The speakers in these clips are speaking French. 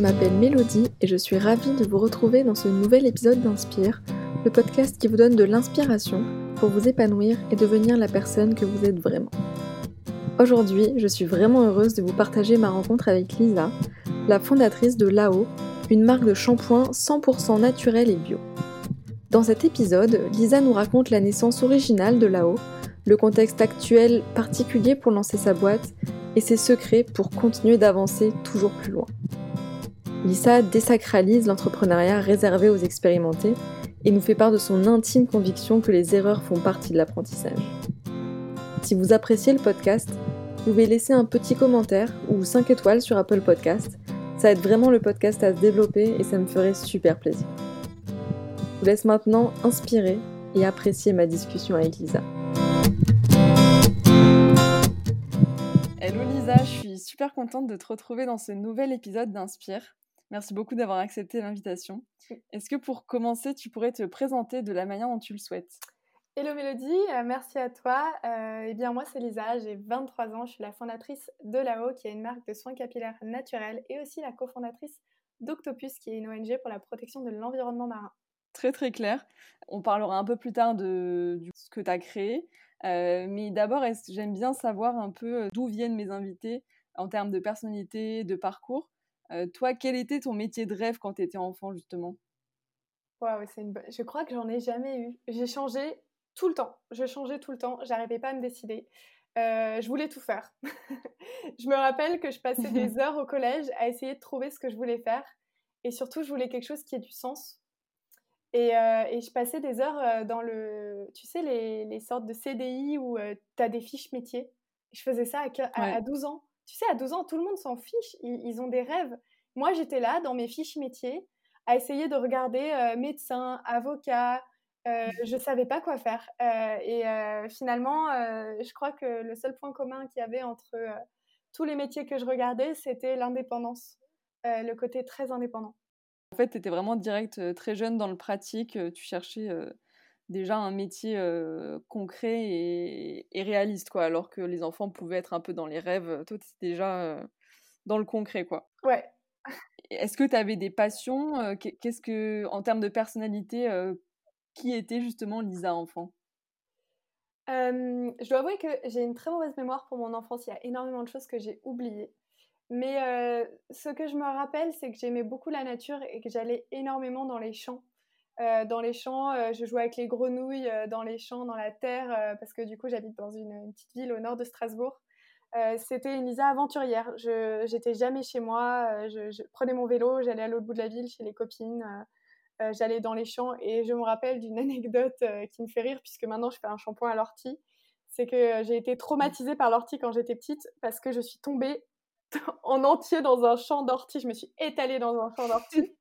m'appelle Mélodie et je suis ravie de vous retrouver dans ce nouvel épisode d'Inspire, le podcast qui vous donne de l'inspiration pour vous épanouir et devenir la personne que vous êtes vraiment. Aujourd'hui, je suis vraiment heureuse de vous partager ma rencontre avec Lisa, la fondatrice de Lao, une marque de shampoing 100% naturel et bio. Dans cet épisode, Lisa nous raconte la naissance originale de Lao, le contexte actuel particulier pour lancer sa boîte et ses secrets pour continuer d'avancer toujours plus loin. Lisa désacralise l'entrepreneuriat réservé aux expérimentés et nous fait part de son intime conviction que les erreurs font partie de l'apprentissage. Si vous appréciez le podcast, vous pouvez laisser un petit commentaire ou 5 étoiles sur Apple Podcast. Ça aide vraiment le podcast à se développer et ça me ferait super plaisir. Je vous laisse maintenant inspirer et apprécier ma discussion avec Lisa. Hello Lisa, je suis super contente de te retrouver dans ce nouvel épisode d'Inspire. Merci beaucoup d'avoir accepté l'invitation. Est-ce que pour commencer, tu pourrais te présenter de la manière dont tu le souhaites? Hello Mélodie, euh, merci à toi. Euh, eh bien moi c'est Lisa, j'ai 23 ans, je suis la fondatrice de LAO qui est une marque de soins capillaires naturels et aussi la cofondatrice d'Octopus qui est une ONG pour la protection de l'environnement marin. Très très clair. On parlera un peu plus tard de, ce que tu as créé. Euh, mais d'abord, j'aime bien savoir un peu d'où viennent mes invités en termes de personnalité, de parcours. Euh, toi, quel était ton métier de rêve quand tu étais enfant, justement? C'est une... Je crois que j'en ai jamais eu. J'ai changé tout le temps. Je changeais tout le temps. J'arrivais pas à me décider. Euh, je voulais tout faire. je me rappelle que je passais des heures au collège à essayer de trouver ce que je voulais faire. Et surtout, je voulais quelque chose qui ait du sens. Et, euh, et je passais des heures dans le. Tu sais, les, les sortes de CDI où tu as des fiches métiers. Je faisais ça à, à 12 ans. Tu sais, à 12 ans, tout le monde s'en fiche. Ils, ont des rêves. Moi, j'étais là, dans mes fiches métiers, à essayer de regarder euh, médecin, avocat. Euh, je ne savais pas quoi faire. Euh, et finalement, je crois que le seul point commun qu'il y avait entre tous les métiers que je regardais, c'était l'indépendance, le côté très indépendant. En fait, tu étais vraiment direct, très jeune dans le pratique. Tu cherchais déjà un métier concret et, réaliste, quoi. Alors que les enfants pouvaient être un peu dans les rêves. Toi, tu déjà dans le concret, quoi. Ouais. Est-ce que tu avais des passions Qu'est-ce que, en termes de personnalité, qui était justement Lisa enfant? Je dois avouer que j'ai une très mauvaise mémoire pour mon enfance. Il y a énormément de choses que j'ai oubliées. Mais ce que je me rappelle, c'est que j'aimais beaucoup la nature et que j'allais énormément dans les champs. Euh, dans les champs, euh, je jouais avec les grenouilles euh, dans les champs, dans la terre, parce que du coup j'habite dans une, petite ville au nord de Strasbourg. C'était une Lisa aventurière. Je j'étais jamais chez moi. Je, prenais mon vélo, j'allais à l'autre bout de la ville chez les copines. j'allais dans les champs et je me rappelle d'une anecdote qui me fait rire puisque maintenant je fais un shampoing à l'ortie. C'est que j'ai été traumatisée par l'ortie quand j'étais petite parce que je suis tombée en entier dans un champ d'ortie. Je me suis étalée dans un champ d'ortie.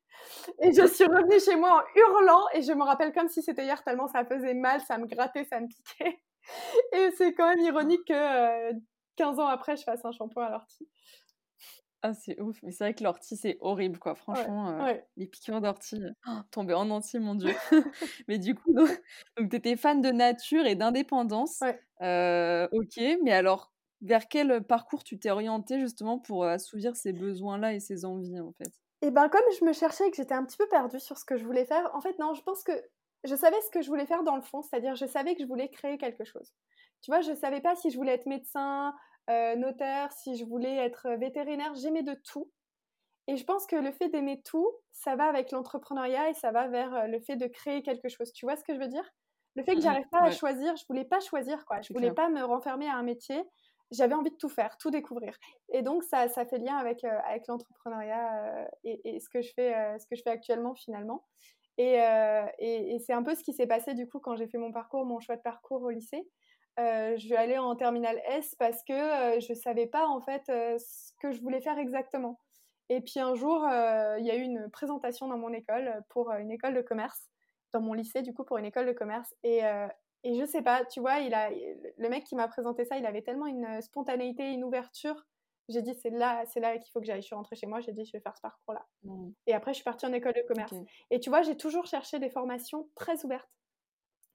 Et je suis revenue chez moi en hurlant et je me rappelle comme si c'était hier tellement ça faisait mal, ça me grattait, ça me piquait. Et c'est quand même ironique que 15 euh, ans après, je fasse un shampoing à l'ortie. Ah, c'est ouf. Mais c'est vrai que l'ortie, c'est horrible, quoi. Franchement, euh, les piqûres d'ortie, oh, tomber en entier, mon Dieu. mais du coup, donc, tu étais fan de nature et d'indépendance. Euh, ok, mais alors, vers quel parcours tu t'es orienté justement pour assouvir ces besoins-là et ces envies, en fait? Et ben comme je me cherchais et que j'étais un petit peu perdue sur ce que je voulais faire, en fait non, je pense que je savais ce que je voulais faire dans le fond, c'est-à-dire je savais que je voulais créer quelque chose. Tu vois, je savais pas si je voulais être médecin, euh, notaire, si je voulais être vétérinaire, j'aimais de tout. Et je pense que le fait d'aimer tout, ça va avec l'entrepreneuriat et ça va vers euh, le fait de créer quelque chose. Tu vois ce que je veux dire? Le fait que mmh j'arrive pas à choisir, je voulais pas choisir quoi. Je voulais pas me renfermer à un métier j'avais envie de tout faire, tout découvrir. Et donc, ça, ça fait lien avec, euh, avec l'entrepreneuriat euh, et, ce, que je fais, euh, ce que je fais actuellement finalement. Et, et, c'est un peu ce qui s'est passé du coup quand j'ai fait mon parcours, mon choix de parcours au lycée. je suis allée en terminale S parce que je ne savais pas en fait ce que je voulais faire exactement. Et puis un jour, il y a eu une présentation dans mon école pour une école de commerce, dans mon lycée du coup pour une école de commerce. Et, et je sais pas, tu vois, il a, le mec qui m'a présenté ça, il avait tellement une spontanéité, une ouverture. J'ai dit, c'est là, c'est là qu'il faut que j'aille. Je suis rentrée chez moi, j'ai dit, je vais faire ce parcours-là. Mmh. Et après, je suis partie en école de commerce. Et tu vois, j'ai toujours cherché des formations très ouvertes,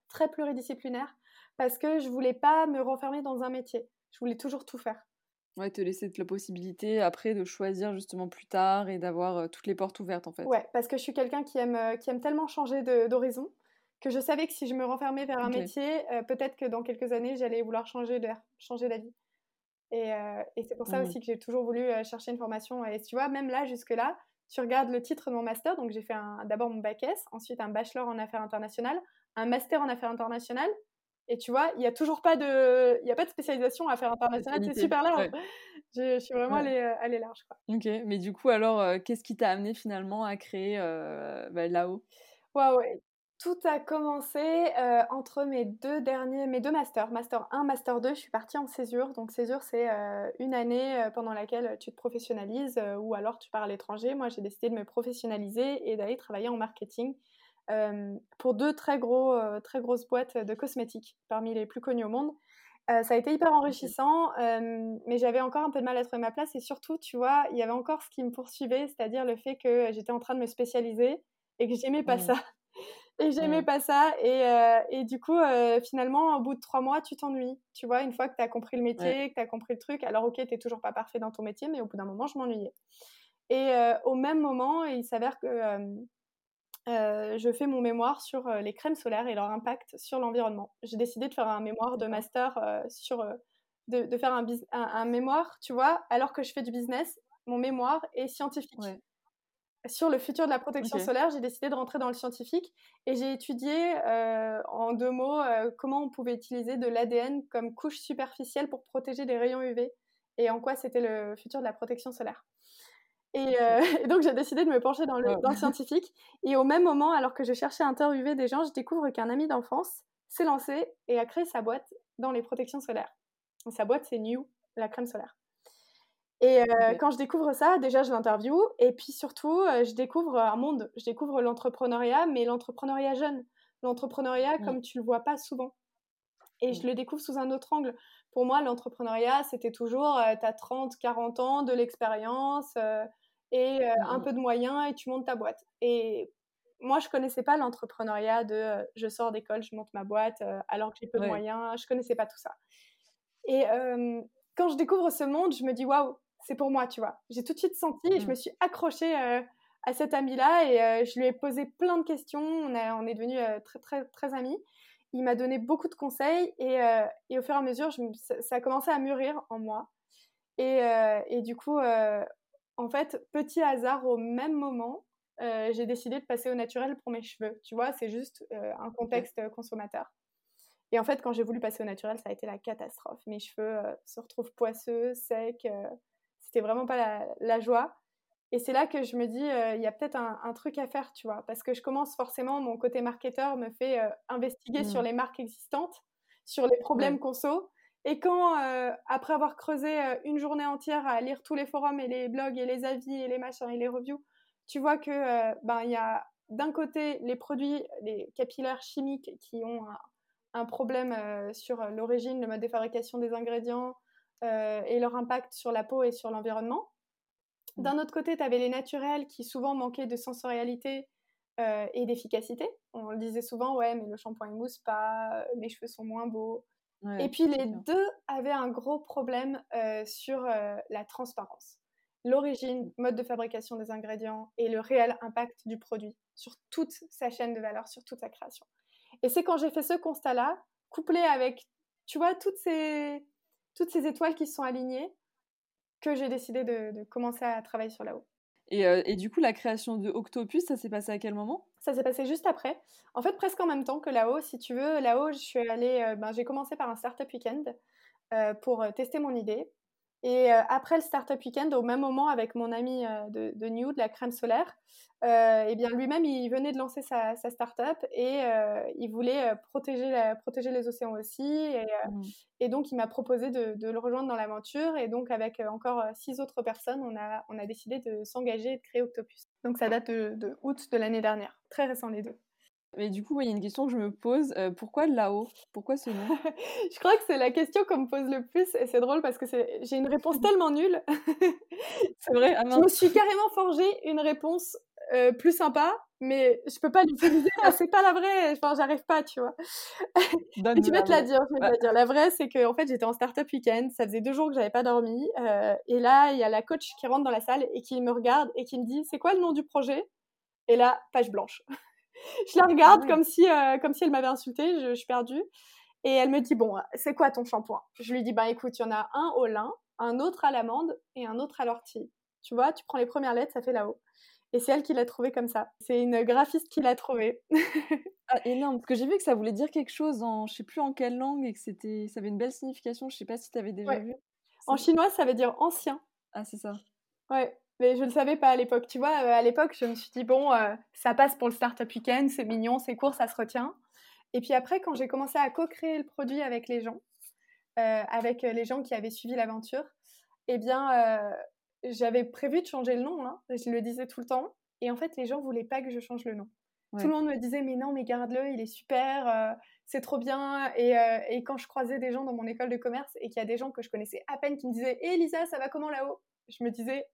très pluridisciplinaires, parce que je voulais pas me renfermer dans un métier. Je voulais toujours tout faire. Ouais, te laisser la possibilité après de choisir justement plus tard et d'avoir toutes les portes ouvertes en fait. Ouais, parce que je suis quelqu'un qui aime, qui aime tellement changer d'horizon que je savais que si je me renfermais vers un métier, peut-être que dans quelques années, j'allais vouloir changer d'air, changer d'avis. Et, et c'est pour ça mmh. aussi que j'ai toujours voulu chercher une formation. Et tu vois, même là, jusque-là, tu regardes le titre de mon master. Donc, j'ai fait d'abord mon bac S, ensuite un bachelor en affaires internationales, un master en affaires internationales. Et tu vois, il n'y a toujours pas de, il y a pas de spécialisation en affaires internationales. C'est super large. Je, suis vraiment allée, large. Quoi. Ok, mais du coup, alors, qu'est-ce qui t'a amené finalement à créer bah, là-haut? Waouh, tout a commencé euh, entre mes deux derniers, mes deux masters, master 1, master 2, je suis partie en césure. Donc césure, c'est euh, une année euh, pendant laquelle tu te professionnalises ou alors tu pars à l'étranger. Moi, j'ai décidé de me professionnaliser et d'aller travailler en marketing pour deux très, gros, très grosses boîtes de cosmétiques, parmi les plus connues au monde. ça a été hyper enrichissant, mais j'avais encore un peu de mal à trouver ma place et surtout, tu vois, il y avait encore ce qui me poursuivait, c'est-à-dire le fait que j'étais en train de me spécialiser et que j'aimais pas mmh. ça. Et j'aimais pas ça. Et, euh, et du coup, euh, finalement, au bout de trois mois, tu t'ennuies. Tu vois, une fois que tu as compris le métier, que tu as compris le truc, alors ok, tu toujours pas parfait dans ton métier, mais au bout d'un moment, je m'ennuyais. Et euh, au même moment, il s'avère que je fais mon mémoire sur les crèmes solaires et leur impact sur l'environnement. J'ai décidé de faire un mémoire de master sur. De, de, faire un, un, mémoire, tu vois, alors que je fais du business, mon mémoire est scientifique sur le futur de la protection solaire, j'ai décidé de rentrer dans le scientifique et j'ai étudié euh, en deux mots euh, comment on pouvait utiliser de l'ADN comme couche superficielle pour protéger les rayons UV et en quoi c'était le futur de la protection solaire. Et, euh, donc j'ai décidé de me pencher dans le, dans le, scientifique. Et au même moment, alors que je cherchais à interviewer des gens, je découvre qu'un ami d'enfance s'est lancé et a créé sa boîte dans les protections solaires. sa boîte, c'est New, la crème solaire. Et euh, quand je découvre ça, déjà je l'interview et puis surtout euh, je découvre un monde, je découvre l'entrepreneuriat, mais l'entrepreneuriat jeune, l'entrepreneuriat mmh. comme tu le vois pas souvent. Et je mmh. le découvre sous un autre angle. Pour moi, l'entrepreneuriat, c'était toujours, euh, tu as 30, 40 ans, de l'expérience et un mmh. peu de moyens et tu montes ta boîte. Et moi, je connaissais pas l'entrepreneuriat de je sors d'école, je monte ma boîte alors que j'ai peu de moyens. Je connaissais pas tout ça. Et quand je découvre ce monde, je me dis waouh, c'est pour moi, tu vois. J'ai tout de suite senti et je me mmh. suis accrochée euh, à cet ami-là et euh, je lui ai posé plein de questions. On, on est devenus euh, très, très, très amis. Il m'a donné beaucoup de conseils et, et, au fur et à mesure, je ça, a commencé à mûrir en moi. Et, et du coup, en fait, petit hasard, au même moment, j'ai décidé de passer au naturel pour mes cheveux. Tu vois, c'est juste un contexte consommateur. Et en fait, quand j'ai voulu passer au naturel, ça a été la catastrophe. Mes cheveux se retrouvent poisseux, secs c'était vraiment pas la, joie. Et c'est là que je me dis, euh, il y a peut-être un, truc à faire, tu vois, parce que je commence forcément, mon côté marketeur me fait euh, investiguer sur mmh. les marques existantes, sur les problèmes conso. Et quand, euh, après avoir creusé une journée entière à lire tous les forums et les blogs et les avis et les machins et les reviews, tu vois que ben il y a d'un côté les produits, les capillaires chimiques qui ont un, un problème sur l'origine, le mode de fabrication des ingrédients, euh, et leur impact sur la peau et sur l'environnement. Mmh. D'un autre côté, tu avais les naturels qui souvent manquaient de sensorialité euh, et d'efficacité. On le disait souvent, ouais, mais le shampoing mousse pas, mes cheveux sont moins beaux. et puis les deux avaient un gros problème euh, sur la transparence. L'origine, mmh. mode de fabrication des ingrédients et le réel impact du produit sur toute sa chaîne de valeur, sur toute sa création. Et c'est quand j'ai fait ce constat-là, couplé avec, tu vois, toutes ces, toutes ces étoiles qui se sont alignées que j'ai décidé de, commencer à travailler sur la haut. Euh, et, du coup, la création de Octopus, ça s'est passé à quel moment? Ça s'est passé juste après. En fait, presque en même temps que là-haut, si tu veux. Là-haut, je suis allée, euh, ben, j'ai commencé par un startup weekend euh, pour tester mon idée. Et après le Startup Weekend, au même moment avec mon ami de, de, New, de la crème solaire, et bien lui-même, il venait de lancer sa, sa startup et il voulait protéger, la, protéger les océans aussi. Et, mmh. et donc, il m'a proposé de, de, le rejoindre dans l'aventure. Et donc, avec encore six autres personnes, on a, on a décidé de s'engager et de créer Octopus. Donc, ça date de, de août de l'année dernière. Très récent les deux. Mais du coup, il y a une question que je me pose. Euh, pourquoi là-haut? Pourquoi ce nom? Je crois que c'est la question qu'on me pose le plus et c'est drôle parce que j'ai une réponse tellement nulle. c'est vrai. Ah je me suis carrément forgé une réponse euh, plus sympa mais je peux pas l'utiliser, c'est pas la vraie, enfin, j'arrive pas, tu vois. tu vas te la dire, je vais te la dire. La vraie, c'est que en fait, j'étais en startup week-end, ça faisait deux jours que j'avais pas dormi, euh, et là, il y a la coach qui rentre dans la salle et qui me regarde et qui me dit, c'est quoi le nom du projet? Et là, page blanche. Je la regarde ah comme si, euh, comme si elle m'avait insultée, je, suis perdue. Et elle me dit, bon, c'est quoi ton shampoing? Je lui dis, bah écoute, il y en a un au lin, un autre à l'amande et un autre à l'ortie. Tu vois, tu prends les premières lettres, ça fait là-haut. Et c'est elle qui l'a trouvé comme ça. C'est une graphiste qui l'a trouvé. ah, énorme, parce que j'ai vu que ça voulait dire quelque chose en, je sais plus en quelle langue, et que c'était, ça avait une belle signification. Je sais pas si tu avais déjà vu. En chinois, ça veut dire ancien. Ah, c'est ça. Ouais, mais je ne le savais pas à l'époque. Tu vois, euh, à l'époque, je me suis dit, bon, euh, ça passe pour le Startup Weekend, c'est mignon, c'est court, ça se retient. Et puis après, quand j'ai commencé à co-créer le produit avec les gens, euh, avec les gens qui avaient suivi l'aventure, eh bien, j'avais prévu de changer le nom, hein, je le disais tout le temps. Et en fait, les gens voulaient pas que je change le nom. Tout le monde me disait, mais non, mais garde-le, il est super, euh, c'est trop bien. Euh, et, quand je croisais des gens dans mon école de commerce et qu'il y a des gens que je connaissais à peine qui me disaient, hé Lisa, ça va comment là-haut? Je me disais,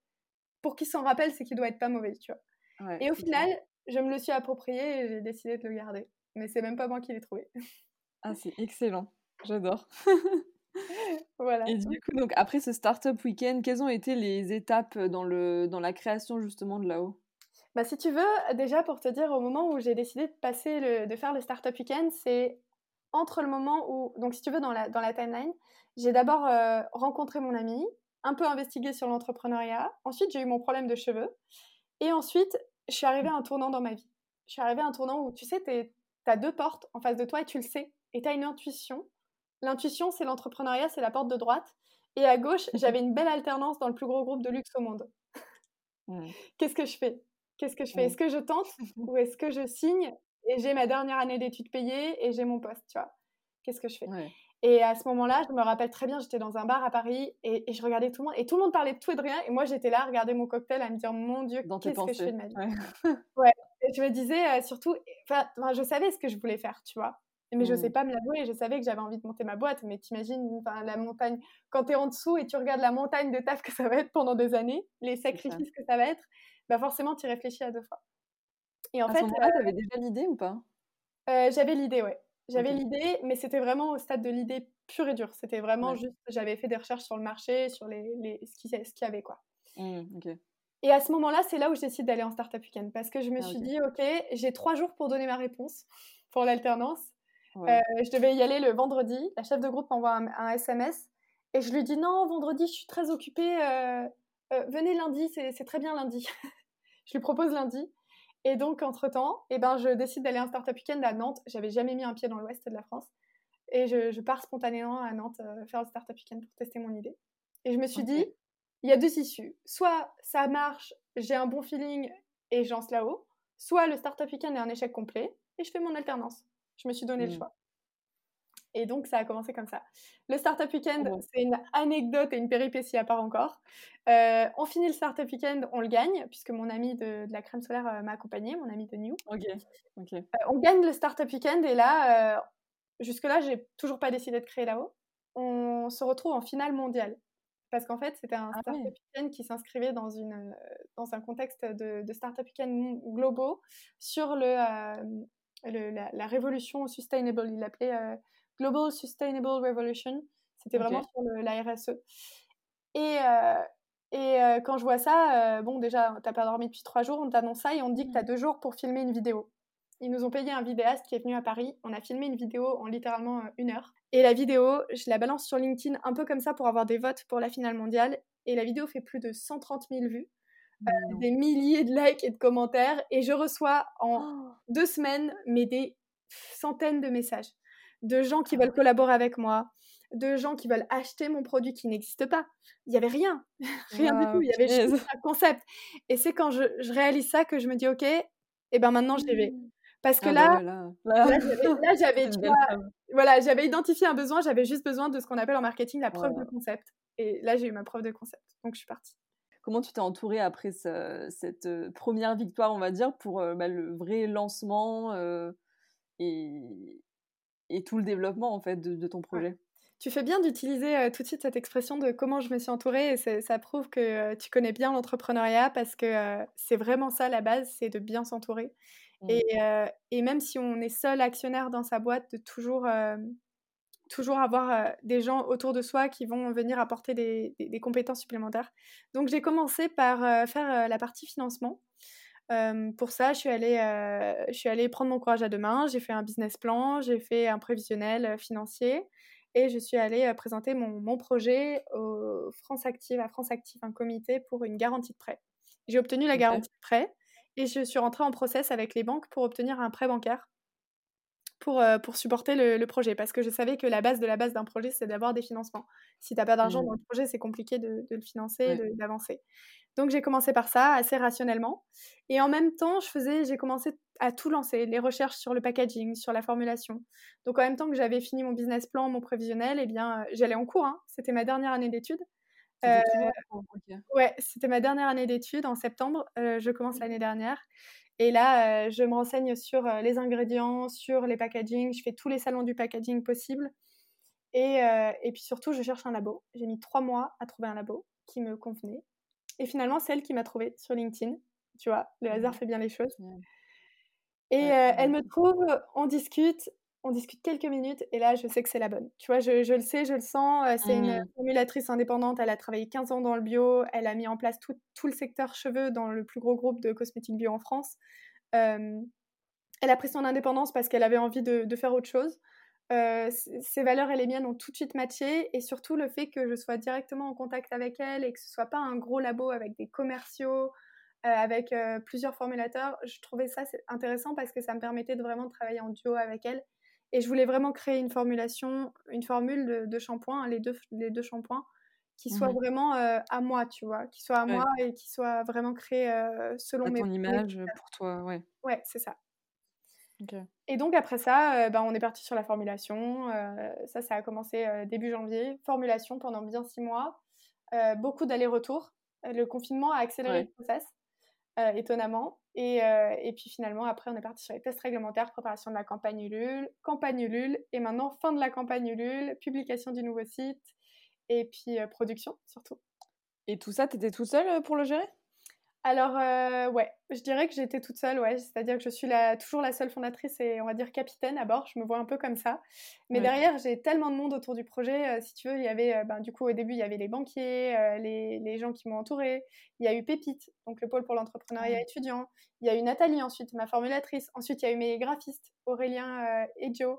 pour qu'ils s'en rappellent, c'est qu'il doit être pas mauvais, tu vois. et au final, je me le suis approprié et j'ai décidé de le garder. Mais c'est même pas moi qui l'ai trouvé. ah, c'est excellent. J'adore. voilà. Et du coup, donc après ce startup week-end, quelles ont été les étapes dans, le, dans la création justement de là-haut? Bah, si tu veux, déjà pour te dire, au moment où j'ai décidé de passer le, de faire le startup week-end, c'est entre le moment où, donc si tu veux, dans la, dans la timeline, j'ai d'abord euh, rencontré mon ami, un peu investigué sur l'entrepreneuriat, ensuite j'ai eu mon problème de cheveux, et ensuite je suis arrivée à un tournant dans ma vie. Je suis arrivée à un tournant où, tu sais, tu as deux portes en face de toi et tu le sais, et tu as une intuition. L'intuition, c'est l'entrepreneuriat, c'est la porte de droite. Et à gauche, j'avais une belle alternance dans le plus gros groupe de luxe au monde. Qu'est-ce que je fais? Qu'est-ce que je fais? Est-ce que je tente ou est-ce que je signe? Et j'ai ma dernière année d'études payée et j'ai mon poste, tu vois. Qu'est-ce que je fais? Et à ce moment-là, je me rappelle très bien, j'étais dans un bar à Paris et, je regardais tout le monde et tout le monde parlait de tout et de rien et moi j'étais là à regarder mon cocktail à me dire mon Dieu, qu'est-ce que je fais de ma vie? Ouais. Et je me disais euh, surtout, enfin, je savais ce que je voulais faire, tu vois. Mais je sais mmh. pas me l'avouer, je savais que j'avais envie de monter ma boîte, mais t'imagines la montagne, quand tu es en dessous et tu regardes la montagne de taf que ça va être pendant des années, les sacrifices que ça va être, bah forcément tu réfléchis à deux fois. Et en à fait, ce moment-là, euh, déjà l'idée ou pas? Euh, J'avais l'idée, ouais. J'avais l'idée, mais c'était vraiment au stade de l'idée pure et dure. C'était vraiment juste, j'avais fait des recherches sur le marché, sur les, les ce qu'il y avait, quoi. Mmh, et à ce moment-là, c'est là où je décide d'aller en Startup Weekend, parce que je me ah, suis dit, ok, j'ai trois jours pour donner ma réponse pour l'alternance. Euh, je devais y aller le vendredi. La chef de groupe m'envoie un, SMS et je lui dis non, vendredi, je suis très occupée. Euh, euh, venez lundi, c'est très bien lundi. je lui propose lundi. Et donc, entre-temps, eh ben, je décide d'aller un startup week-end à Nantes. J'avais jamais mis un pied dans l'ouest de la France. Et je, pars spontanément à Nantes faire le startup week-end pour tester mon idée. Et je me suis dit, il y a deux issues. Soit ça marche, j'ai un bon feeling et je lance là-haut. Soit le startup week-end est un échec complet et je fais mon alternance. Je me suis donné le mmh. choix. Et donc, ça a commencé comme ça. Le Startup Weekend, c'est une anecdote et une péripétie à part encore. Euh, on finit le Startup Weekend, on le gagne, puisque mon ami de, la crème solaire euh, m'a accompagné, mon ami de New. Ok. Euh, on gagne le Startup Weekend et là, jusque-là, j'ai toujours pas décidé de créer là-haut. On se retrouve en finale mondiale. Parce qu'en fait, c'était un ah Startup Weekend qui s'inscrivait dans, une, dans un contexte de, de Startup Weekend globaux sur le, la, révolution sustainable. Il l'appelait Global Sustainable Revolution. C'était vraiment sur la RSE. Et, euh, et euh, quand je vois ça, bon, déjà, t'as pas dormi depuis trois jours, on t'annonce ça et on te dit que tu as mmh. deux jours pour filmer une vidéo. Ils nous ont payé un vidéaste qui est venu à Paris. On a filmé une vidéo en littéralement une heure. Et la vidéo, je la balance sur LinkedIn un peu comme ça pour avoir des votes pour la finale mondiale. Et la vidéo fait plus de 130 000 vues. Euh, des milliers de likes et de commentaires, et je reçois en oh. deux semaines, mais des centaines de messages de gens qui veulent collaborer avec moi, de gens qui veulent acheter mon produit qui n'existe pas. Il n'y avait rien, rien du tout, il y avait juste un concept. Et c'est quand je, réalise ça que je me dis, ok, et eh ben maintenant je vais. Mmh. Parce que ah là, bah là, j'avais, voilà, j'avais identifié un besoin, j'avais juste besoin de ce qu'on appelle en marketing la preuve de concept. Et là, j'ai eu ma preuve de concept, donc je suis partie. Comment tu t'es entourée après cette euh, première victoire, on va dire, pour euh, bah, le vrai lancement euh, et, et, tout le développement en fait de, ton projet Tu fais bien d'utiliser tout de suite cette expression de comment je me suis entourée et ça prouve que tu connais bien l'entrepreneuriat parce que c'est vraiment ça la base, c'est de bien s'entourer. Mmh. Et, et, même si on est seul actionnaire dans sa boîte, de toujours toujours avoir des gens autour de soi qui vont venir apporter des, des, compétences supplémentaires. Donc j'ai commencé par faire la partie financement. Pour ça, je suis, allée, je suis allée prendre mon courage à deux mains, j'ai fait un business plan, j'ai fait un prévisionnel financier et je suis allée présenter mon, mon, projet au France Active, à France Active, un comité pour une garantie de prêt. J'ai obtenu la garantie de prêt et je suis rentrée en process avec les banques pour obtenir un prêt bancaire pour, euh, pour supporter le, projet. Parce que je savais que la base de la base d'un projet, c'est d'avoir des financements. Si tu n'as pas d'argent dans mmh. le projet, c'est compliqué de, le financer, d'avancer. Donc j'ai commencé par ça, assez rationnellement. Et en même temps, je faisais, j'ai commencé à tout lancer, les recherches sur le packaging, sur la formulation. Donc en même temps que j'avais fini mon business plan, mon prévisionnel, eh bien, j'allais en cours. Hein. C'était ma dernière année d'études. Euh, ouais, c'était ma dernière année d'études en septembre. Euh, je commence mmh. l'année dernière. Et là, euh, je me renseigne sur euh, les ingrédients, sur les packaging. Je fais tous les salons du packaging possible. Et, euh, et puis surtout, je cherche un labo. J'ai mis trois mois à trouver un labo qui me convenait. Et finalement, c'est elle qui m'a trouvé sur LinkedIn. Tu vois, le hasard fait bien les choses. Et elle me trouve, on discute, on discute quelques minutes et là, je sais que c'est la bonne. Tu vois, je, je, le sais, je le sens. C'est une mmh. formulatrice indépendante. Elle a travaillé 15 ans dans le bio. Elle a mis en place tout, tout le secteur cheveux dans le plus gros groupe de cosmétiques bio en France. elle a pris son indépendance parce qu'elle avait envie de, de, faire autre chose. ses valeurs et les miennes ont tout de suite matché et surtout le fait que je sois directement en contact avec elle et que ce soit pas un gros labo avec des commerciaux, avec plusieurs formulateurs, je trouvais ça intéressant parce que ça me permettait de vraiment travailler en duo avec elle et je voulais vraiment créer une formulation, une formule de, shampoing, les deux, les deux shampoings, qui soit mmh vraiment à moi, tu vois, qui soit à moi et qui soit vraiment créé selon mes... Ton image pour toi, ouais. Ouais, c'est ça. Et donc après ça, ben, on est parti sur la formulation. ça, ça a commencé début janvier. Formulation pendant bien six mois. beaucoup d'allers-retours. Le confinement a accéléré le process, étonnamment. Euh, et, puis finalement, après, on est parti sur les tests réglementaires, préparation de la campagne Ulule, campagne Ulule, et maintenant, fin de la campagne Ulule, publication du nouveau site, et puis euh, production surtout. Et tout ça, tu étais tout seul euh, pour le gérer? Alors, euh, ouais, je dirais que j'étais toute seule, ouais. C'est-à-dire que je suis la, toujours la seule fondatrice et on va dire capitaine à bord. Je me vois un peu comme ça. Mais derrière, j'ai tellement de monde autour du projet. Euh, si tu veux, il y avait, euh, ben, du coup, au début, il y avait les banquiers, les, les, gens qui m'ont entourée. Il y a eu Pépite, donc le pôle pour l'entrepreneuriat étudiant. Il y a eu Nathalie ensuite, ma formulatrice. Ensuite, il y a eu mes graphistes, Aurélien et Joe.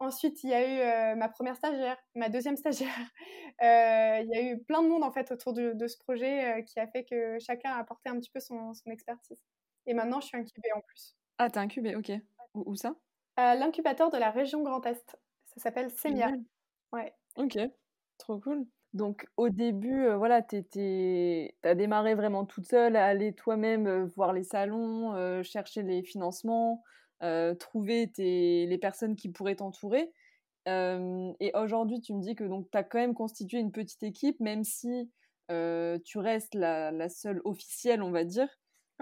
Ensuite, il y a eu euh, ma première stagiaire, ma deuxième stagiaire. Euh, il y a eu plein de monde en fait autour de, ce projet euh, qui a fait que chacun a apporté un petit peu son, expertise. Et maintenant, je suis incubée en plus. Ah, t'es incubée, ok. Où, ça? L'incubateur de la région Grand Est. Ça s'appelle Semia. Ouais. Ok, trop cool. Donc au début, voilà, tu as démarré vraiment toute seule, à aller toi-même voir les salons, chercher les financements, euh, trouver les personnes qui pourraient t'entourer. Euh, et aujourd'hui, tu me dis que tu as quand même constitué une petite équipe, même si euh, tu restes la, seule officielle, on va dire.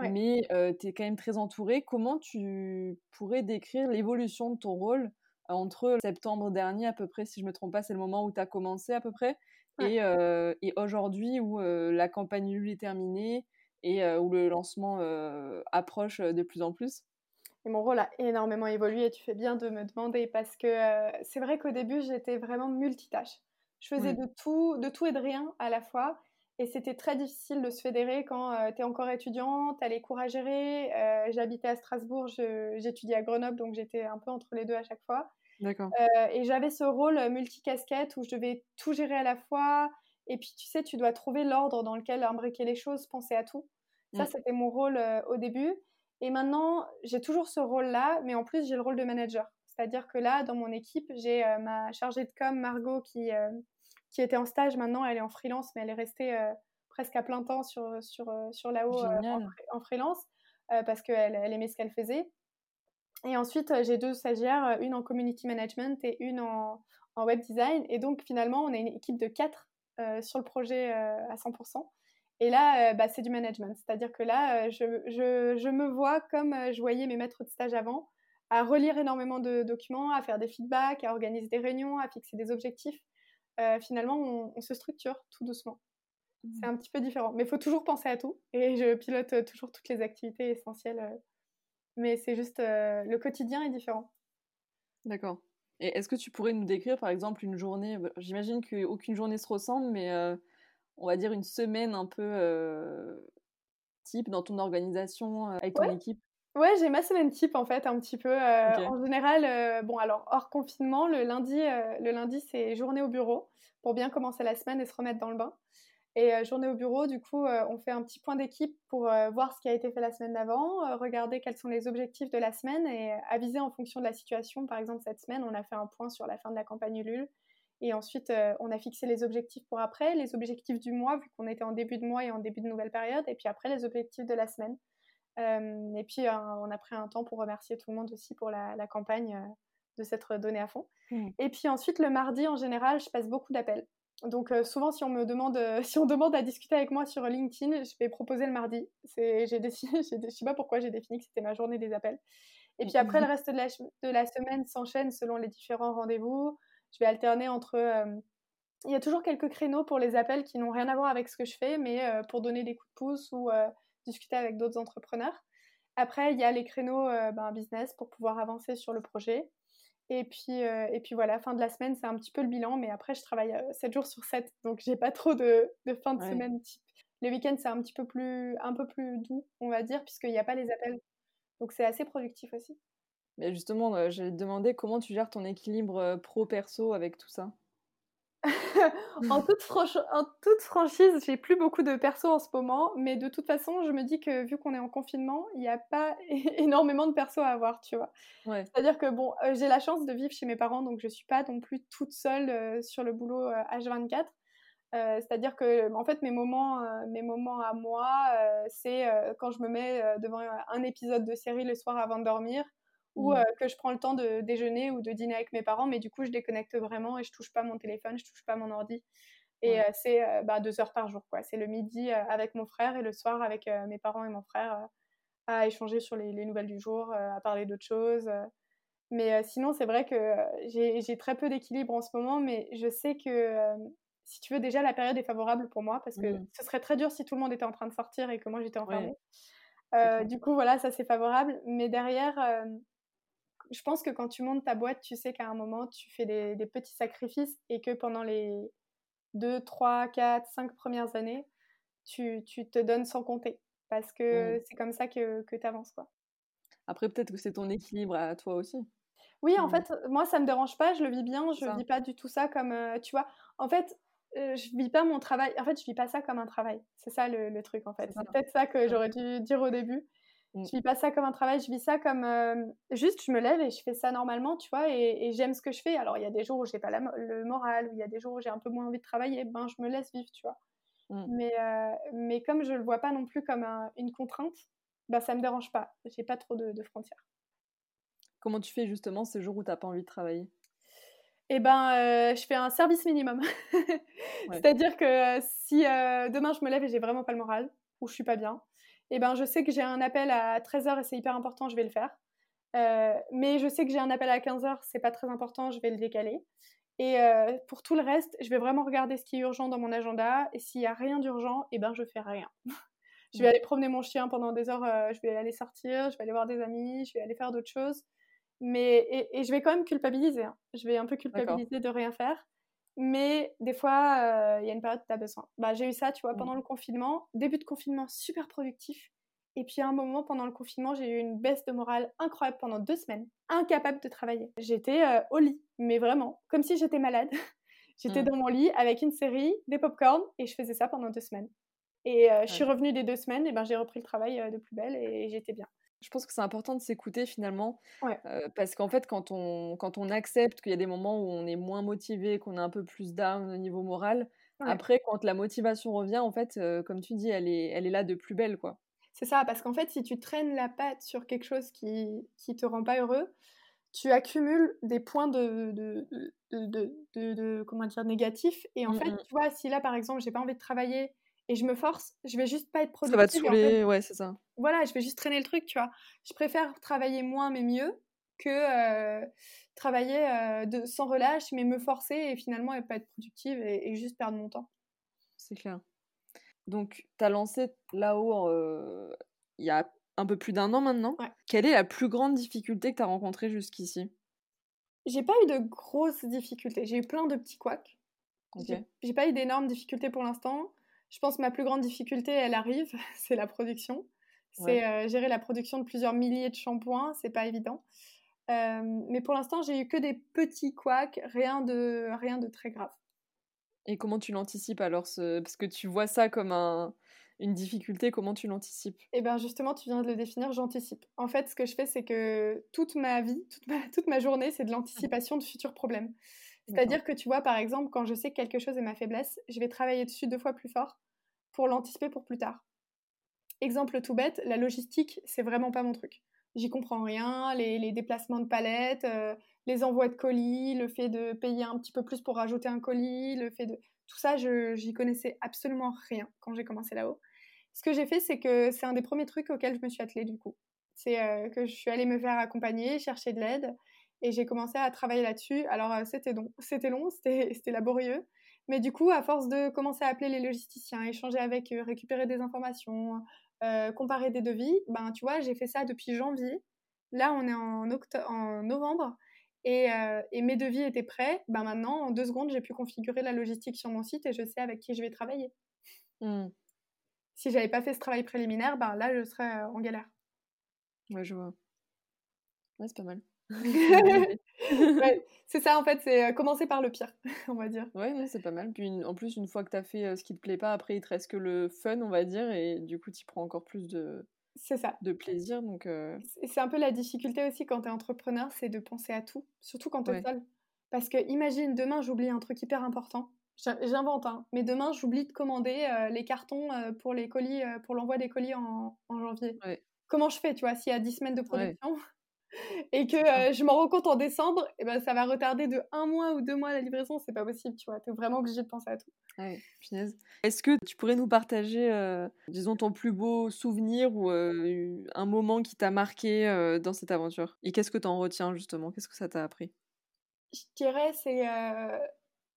Mais tu es quand même très entourée. Comment tu pourrais décrire l'évolution de ton rôle entre septembre dernier, à peu près, si je ne me trompe pas, c'est le moment où tu as commencé à peu près, et, et aujourd'hui où la campagne Lul est terminée et où le lancement approche de plus en plus? Mon rôle a énormément évolué et tu fais bien de me demander parce que euh, c'est vrai qu'au début, j'étais vraiment multitâche. Je faisais de, tout, de tout et de rien à la fois. Et c'était très difficile de se fédérer quand euh, tu es encore étudiante, tu as les cours à gérer. Euh, j'habitais à Strasbourg, j'étudiais à Grenoble, donc j'étais un peu entre les deux à chaque fois. D'accord. et j'avais ce rôle multicasquette où je devais tout gérer à la fois. Et puis, tu sais, tu dois trouver l'ordre dans lequel imbriquer les choses, penser à tout. Ça, mm. c'était mon rôle au début. Et maintenant, j'ai toujours ce rôle-là, mais en plus, j'ai le rôle de manager. C'est-à-dire que là, dans mon équipe, j'ai euh, ma chargée de com, Margot, qui, euh, qui était en stage maintenant. Elle est en freelance, mais elle est restée euh, presque à plein temps sur, sur, sur là-haut en, freelance parce qu'elle elle aimait ce qu'elle faisait. Et ensuite, j'ai deux stagiaires, une en community management et une en, en, web design. Et donc, finalement, on a une équipe de quatre sur le projet à 100%. Et là, euh, bah, c'est du management. C'est-à-dire que là, euh, je, me vois comme euh, je voyais mes maîtres de stage avant, à relire énormément de documents, à faire des feedbacks, à organiser des réunions, à fixer des objectifs. finalement, on, se structure tout doucement. C'est mmh. un petit peu différent. Mais il faut toujours penser à tout. Et je pilote toujours toutes les activités essentielles. mais c'est juste, le quotidien est différent. D'accord. Et est-ce que tu pourrais nous décrire, par exemple, une journée? J'imagine qu'aucune journée se ressemble, mais on va dire une semaine un peu type dans ton organisation avec ton équipe? Ouais, j'ai ma semaine type en fait, un petit peu. En général, bon alors hors confinement, le lundi, le lundi c'est journée au bureau pour bien commencer la semaine et se remettre dans le bain. Et journée au bureau, du coup, on fait un petit point d'équipe pour voir ce qui a été fait la semaine d'avant, regarder quels sont les objectifs de la semaine et aviser en fonction de la situation. Par exemple, cette semaine, on a fait un point sur la fin de la campagne Ulule. Et ensuite, on a fixé les objectifs pour après, les objectifs du mois, vu qu'on était en début de mois et en début de nouvelle période, et puis après, les objectifs de la semaine. et puis, on a pris un temps pour remercier tout le monde aussi pour la, campagne de s'être donné à fond. Mmh. Et puis ensuite, le mardi, en général, je passe beaucoup d'appels. Donc souvent, si on me demande, si on demande à discuter avec moi sur LinkedIn, je vais proposer le mardi. C'est, j'ai décidé, je sais pas pourquoi j'ai défini que c'était ma journée des appels. Et puis après, le reste de la, de la semaine s'enchaîne selon les différents rendez-vous. Je vais alterner entre. il y a toujours quelques créneaux pour les appels qui n'ont rien à voir avec ce que je fais, mais pour donner des coups de pouce ou discuter avec d'autres entrepreneurs. Après, il y a les créneaux ben, business pour pouvoir avancer sur le projet. Et puis, et puis voilà, fin de la semaine, c'est un petit peu le bilan, mais après, je travaille 7 jours sur 7, donc j'ai pas trop de, de fin de semaine type. Les week-ends, c'est un petit peu plus, un peu plus doux, on va dire, puisqu'il n'y a pas les appels. Donc c'est assez productif aussi. Mais justement, j'ai demandé comment tu gères ton équilibre pro-perso avec tout ça? en, toute en, toute franchise, j'ai plus beaucoup de perso en ce moment, mais de toute façon, je me dis que vu qu'on est en confinement, il n'y a pas énormément de perso à avoir, tu vois. C'est-à-dire que bon, euh, j'ai la chance de vivre chez mes parents, donc je suis pas non plus toute seule euh, sur le boulot H24. Euh, c'est-à-dire que en fait mes moments, mes moments à moi, c'est quand je me mets devant un épisode de série le soir avant de dormir ou mmh. que je prends le temps de déjeuner ou de dîner avec mes parents, mais du coup, je déconnecte vraiment et je touche pas mon téléphone, je touche pas mon ordi. Et c'est bah, deux heures par jour, quoi. C'est le midi avec mon frère et le soir avec mes parents et mon frère à échanger sur les, nouvelles du jour, à parler d'autres choses. Mais sinon, c'est vrai que j'ai très peu d'équilibre en ce moment, mais je sais que si tu veux, déjà, la période est favorable pour moi parce que mmh. ce serait très dur si tout le monde était en train de sortir et que moi j'étais enfermée. du coup, voilà, ça c'est favorable. Mais derrière, je pense que quand tu montes ta boîte, tu sais qu'à un moment, tu fais des, petits sacrifices et que pendant les 2, 3, 4, 5 premières années, tu, te donnes sans compter. Parce que mmh. c'est comme ça que, que tu avances. Quoi. Après, peut-être que c'est ton équilibre à toi aussi. Oui, en mmh. fait, moi, ça me dérange pas, je le vis bien, je ne vis pas du tout ça comme, euh, tu vois, en fait, euh, je vis pas mon travail, en fait, je vis pas ça comme un travail. C'est ça le, le, truc, en fait. C'est peut-être ça que j'aurais dû dire au début. Mmh. Je vis pas ça comme un travail, je vis ça comme juste je me lève et je fais ça normalement, tu vois, et, j'aime ce que je fais. Alors il y a des jours où j'ai pas le moral, ou il y a des jours où j'ai un peu moins envie de travailler, ben je me laisse vivre, tu vois. Mmh. Mais, mais comme je le vois pas non plus comme une contrainte, bah ça me dérange pas. J'ai pas trop de, frontières. Comment tu fais justement ces jours où t'as pas envie de travailler? Eh ben, je fais un service minimum. C'est-à-dire que si demain je me lève et j'ai vraiment pas le moral, ou je suis pas bien, eh ben, je sais que j'ai un appel à 13h et c'est hyper important, je vais le faire. Euh, mais je sais que j'ai un appel à 15h, c'est pas très important, je vais le décaler. Et euh, pour tout le reste, je vais vraiment regarder ce qui est urgent dans mon agenda. Et s'il n'y a rien d'urgent, eh ben, je fais rien. je vais mm. aller promener mon chien pendant des heures, euh, je vais aller sortir, je vais aller voir des amis, je vais aller faire d'autres choses. Mais, et, je vais quand même culpabiliser. Hein. Je vais un peu culpabiliser de rien faire. Mais des fois, euh, il y a une période où tu as besoin. Bah, j'ai eu ça, tu vois, pendant le confinement. Début de confinement, super productif. Et puis à un moment, pendant le confinement, j'ai eu une baisse de morale incroyable pendant deux semaines. Incapable de travailler. J'étais euh, au lit, mais vraiment, comme si j'étais malade. j'étais mmh. dans mon lit avec une série, des pop-corn, et je faisais ça pendant deux semaines. Et euh, je suis revenue des deux semaines, et ben j'ai repris le travail de plus belle, et j'étais bien. Je pense que c'est important de s'écouter finalement, parce qu'en fait, quand on, quand on accepte qu'il y a des moments où on est moins motivé, qu'on est un peu plus down au niveau moral, après, quand la motivation revient, en fait, comme tu dis, elle est, elle est là de plus belle, quoi. C'est ça, parce qu'en fait, si tu traînes la patte sur quelque chose qui qui te rend pas heureux, tu accumules des points de, de, de, de, comment dire, négatifs. Et en mmh fait, tu vois, si là, par exemple, j'ai pas envie de travailler et je me force, je vais juste pas être productive. Ça va te saouler, ouais, c'est ça. Voilà, je vais juste traîner le truc, tu vois. Je préfère travailler moins mais mieux que travailler de, sans relâche, mais me forcer et finalement et pas être productive et, juste perdre mon temps. C'est clair. Donc, tu as lancé là-haut il y a un peu plus d'un an maintenant. Quelle est la plus grande difficulté que tu as rencontrée jusqu'ici? J'ai pas eu de grosses difficultés. J'ai eu plein de petits couacs. J'ai pas eu d'énormes difficultés pour l'instant. Je pense que ma plus grande difficulté, elle arrive, c'est la production. C'est euh, gérer la production de plusieurs milliers de shampoings, c'est pas évident. Euh, mais pour l'instant, j'ai eu que des petits couacs, rien de, rien de très grave. Et comment tu l'anticipes alors ce... Parce que tu vois ça comme un, une difficulté, comment tu l'anticipes? Eh bien justement, tu viens de le définir, j'anticipe. En fait, ce que je fais, c'est que toute ma vie, toute ma, toute ma journée, c'est de l'anticipation de futurs problèmes. C'est-à-dire que tu vois, par exemple, quand je sais que quelque chose est ma faiblesse, je vais travailler dessus deux fois plus fort pour l'anticiper pour plus tard. Exemple tout bête, la logistique, c'est vraiment pas mon truc. J'y comprends rien, les, déplacements de palettes, euh, les envois de colis, le fait de payer un petit peu plus pour rajouter un colis, le fait de... Tout ça, je j'y connaissais absolument rien quand j'ai commencé là-haut. Ce que j'ai fait, c'est que c'est un des premiers trucs auxquels je me suis attelée du coup. C'est euh, que je suis allée me faire accompagner, chercher de l'aide, et j'ai commencé à travailler là-dessus. Alors, euh, c'était long, c'était long, c'était laborieux. Mais du coup, à force de commencer à appeler les logisticiens, échanger avec eux, récupérer des informations, euh, comparer des devis, ben, tu vois, j'ai fait ça depuis janvier. Là, on est en, en novembre. Et, euh, et, mes devis étaient prêts. Ben maintenant, en deux secondes, j'ai pu configurer la logistique sur mon site et je sais avec qui je vais travailler. Mmh. Si j'avais pas fait ce travail préliminaire, ben là, je serais en galère. Ouais, je vois. Ouais, c'est pas mal. c'est ça en fait, c'est commencer par le pire, on va dire. Ouais, c'est pas mal. Puis en plus, une fois que tu as fait ce qui te plaît pas, après il te reste que le fun, on va dire, et du coup tu prends encore plus de, ça. de plaisir. Donc, C'est un peu la difficulté aussi quand tu es entrepreneur, c'est de penser à tout, surtout quand tu es seul. Parce que imagine, demain j'oublie un truc hyper important. J'invente, hein, mais demain j'oublie de commander les cartons pour les colis, pour l'envoi des colis en, en janvier. Comment je fais, tu vois, s'il y a 10 semaines de production? Et que euh, je m'en rends compte en décembre, et ben ça va retarder de un mois ou deux mois la livraison, c'est pas possible, tu vois. T'es vraiment obligé de penser à tout. Ouais, Est-ce que tu pourrais nous partager, euh, disons, ton plus beau souvenir ou euh, un moment qui t'a marqué dans cette aventure? Et qu'est-ce que t'en retiens justement? Qu'est-ce que ça t'a appris? Je dirais c'est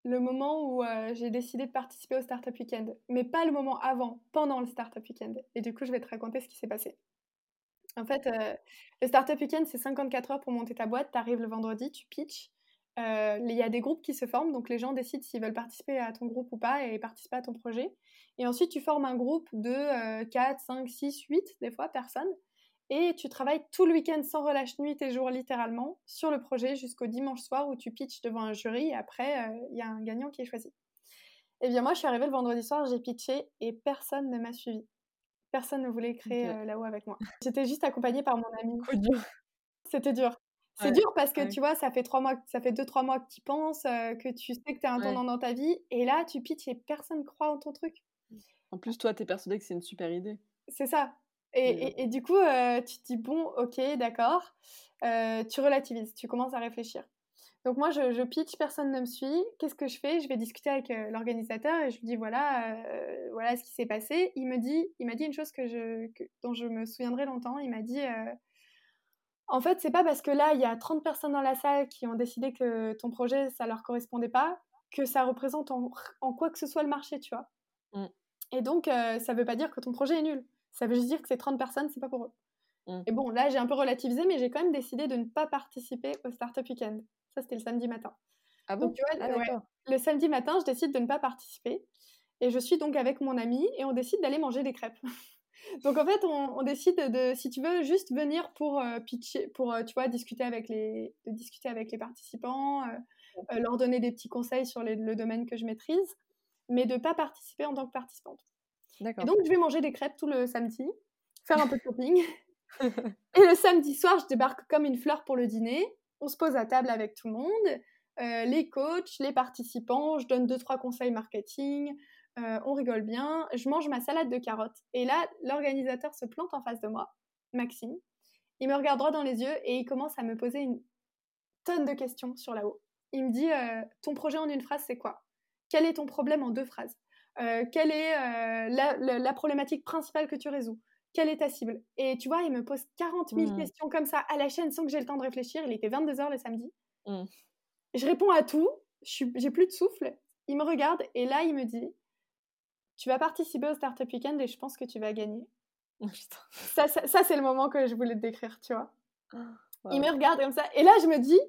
le moment où j'ai décidé de participer au Startup Weekend, mais pas le moment avant, pendant le Startup Weekend. Et du coup, je vais te raconter ce qui s'est passé. En fait, euh, le Startup Weekend, c'est 54 heures pour monter ta boîte. Tu arrives le vendredi, tu pitches. Euh, il y a des groupes qui se forment, donc les gens décident s'ils veulent participer à ton groupe ou pas et participer à ton projet. Et ensuite, tu formes un groupe de 4, 5, 6, 8, des fois, personnes. Et tu travailles tout le week-end sans relâche nuit et jour, littéralement, sur le projet jusqu'au dimanche soir où tu pitches devant un jury. Et après, euh, il y a un gagnant qui est choisi. Eh bien, moi, je suis arrivée le vendredi soir, j'ai pitché et personne ne m'a suivi. Personne ne voulait créer là-haut avec moi. J'étais juste accompagnée par mon ami. C'était dur. C'est dur parce que tu vois, ça fait trois mois, ça fait deux trois mois que tu penses, que tu sais que tu as un tournant dans ta vie, et là tu pitches et personne croit en ton truc. En plus, toi, tu es persuadé que c'est une super idée. C'est ça. Et, et, du coup, tu te dis bon, ok, d'accord. tu relativises, tu commences à réfléchir. Donc moi, je, pitch, personne ne me suit. Qu'est-ce que je fais? Je vais discuter avec euh, l'organisateur et je lui dis voilà, euh, voilà ce qui s'est passé. Il me dit, il m'a dit une chose que je, dont je me souviendrai longtemps. Il m'a dit euh, en fait, c'est pas parce que là il y a 30 personnes dans la salle qui ont décidé que ton projet ça leur correspondait pas que ça représente en, quoi que ce soit le marché, tu vois. Mm. Et donc ça veut pas dire que ton projet est nul. Ça veut juste dire que ces 30 personnes, c'est pas pour eux. Mm. Et bon, là, j'ai un peu relativisé, mais j'ai quand même décidé de ne pas participer au Startup Weekend. Ça, c'était le samedi matin. Ah bon? Tu vois, ah, Le samedi matin, je décide de ne pas participer. Et je suis donc avec mon ami et on décide d'aller manger des crêpes. donc en fait, on, décide de, si tu veux, juste venir pour euh, pitcher, pour euh, tu vois, discuter avec les, de discuter avec les participants, euh, leur donner des petits conseils sur le domaine que je maîtrise, mais de ne pas participer en tant que participante. Et donc je vais manger des crêpes tout le samedi, faire un peu de shopping. et le samedi soir, je débarque comme une fleur pour le dîner on se pose à table avec tout le monde, euh, les coachs, les participants, je donne deux, trois conseils marketing, euh, on rigole bien, je mange ma salade de carottes. Et là, l'organisateur se plante en face de moi, Maxime. Il me regarde droit dans les yeux et il commence à me poser une tonne de questions sur la haut. Il me dit euh, Ton projet en une phrase, c'est quoi? Quel est ton problème en deux phrases? Quelle est la, problématique principale que tu résous? Quelle est ta cible? Et tu vois, il me pose 40 000 Mmh. questions comme ça à la chaîne sans que j'ai le temps de réfléchir. Il était 22h le samedi. Mmh. Je réponds à tout, j'ai plus de souffle. Il me regarde et là, il me dit Tu vas participer au Startup Weekend et je pense que tu vas gagner. Oh. Ça, ça, ça, c'est le moment que je voulais te décrire, tu vois. Wow. Il me regarde comme ça. Et là, je me dis,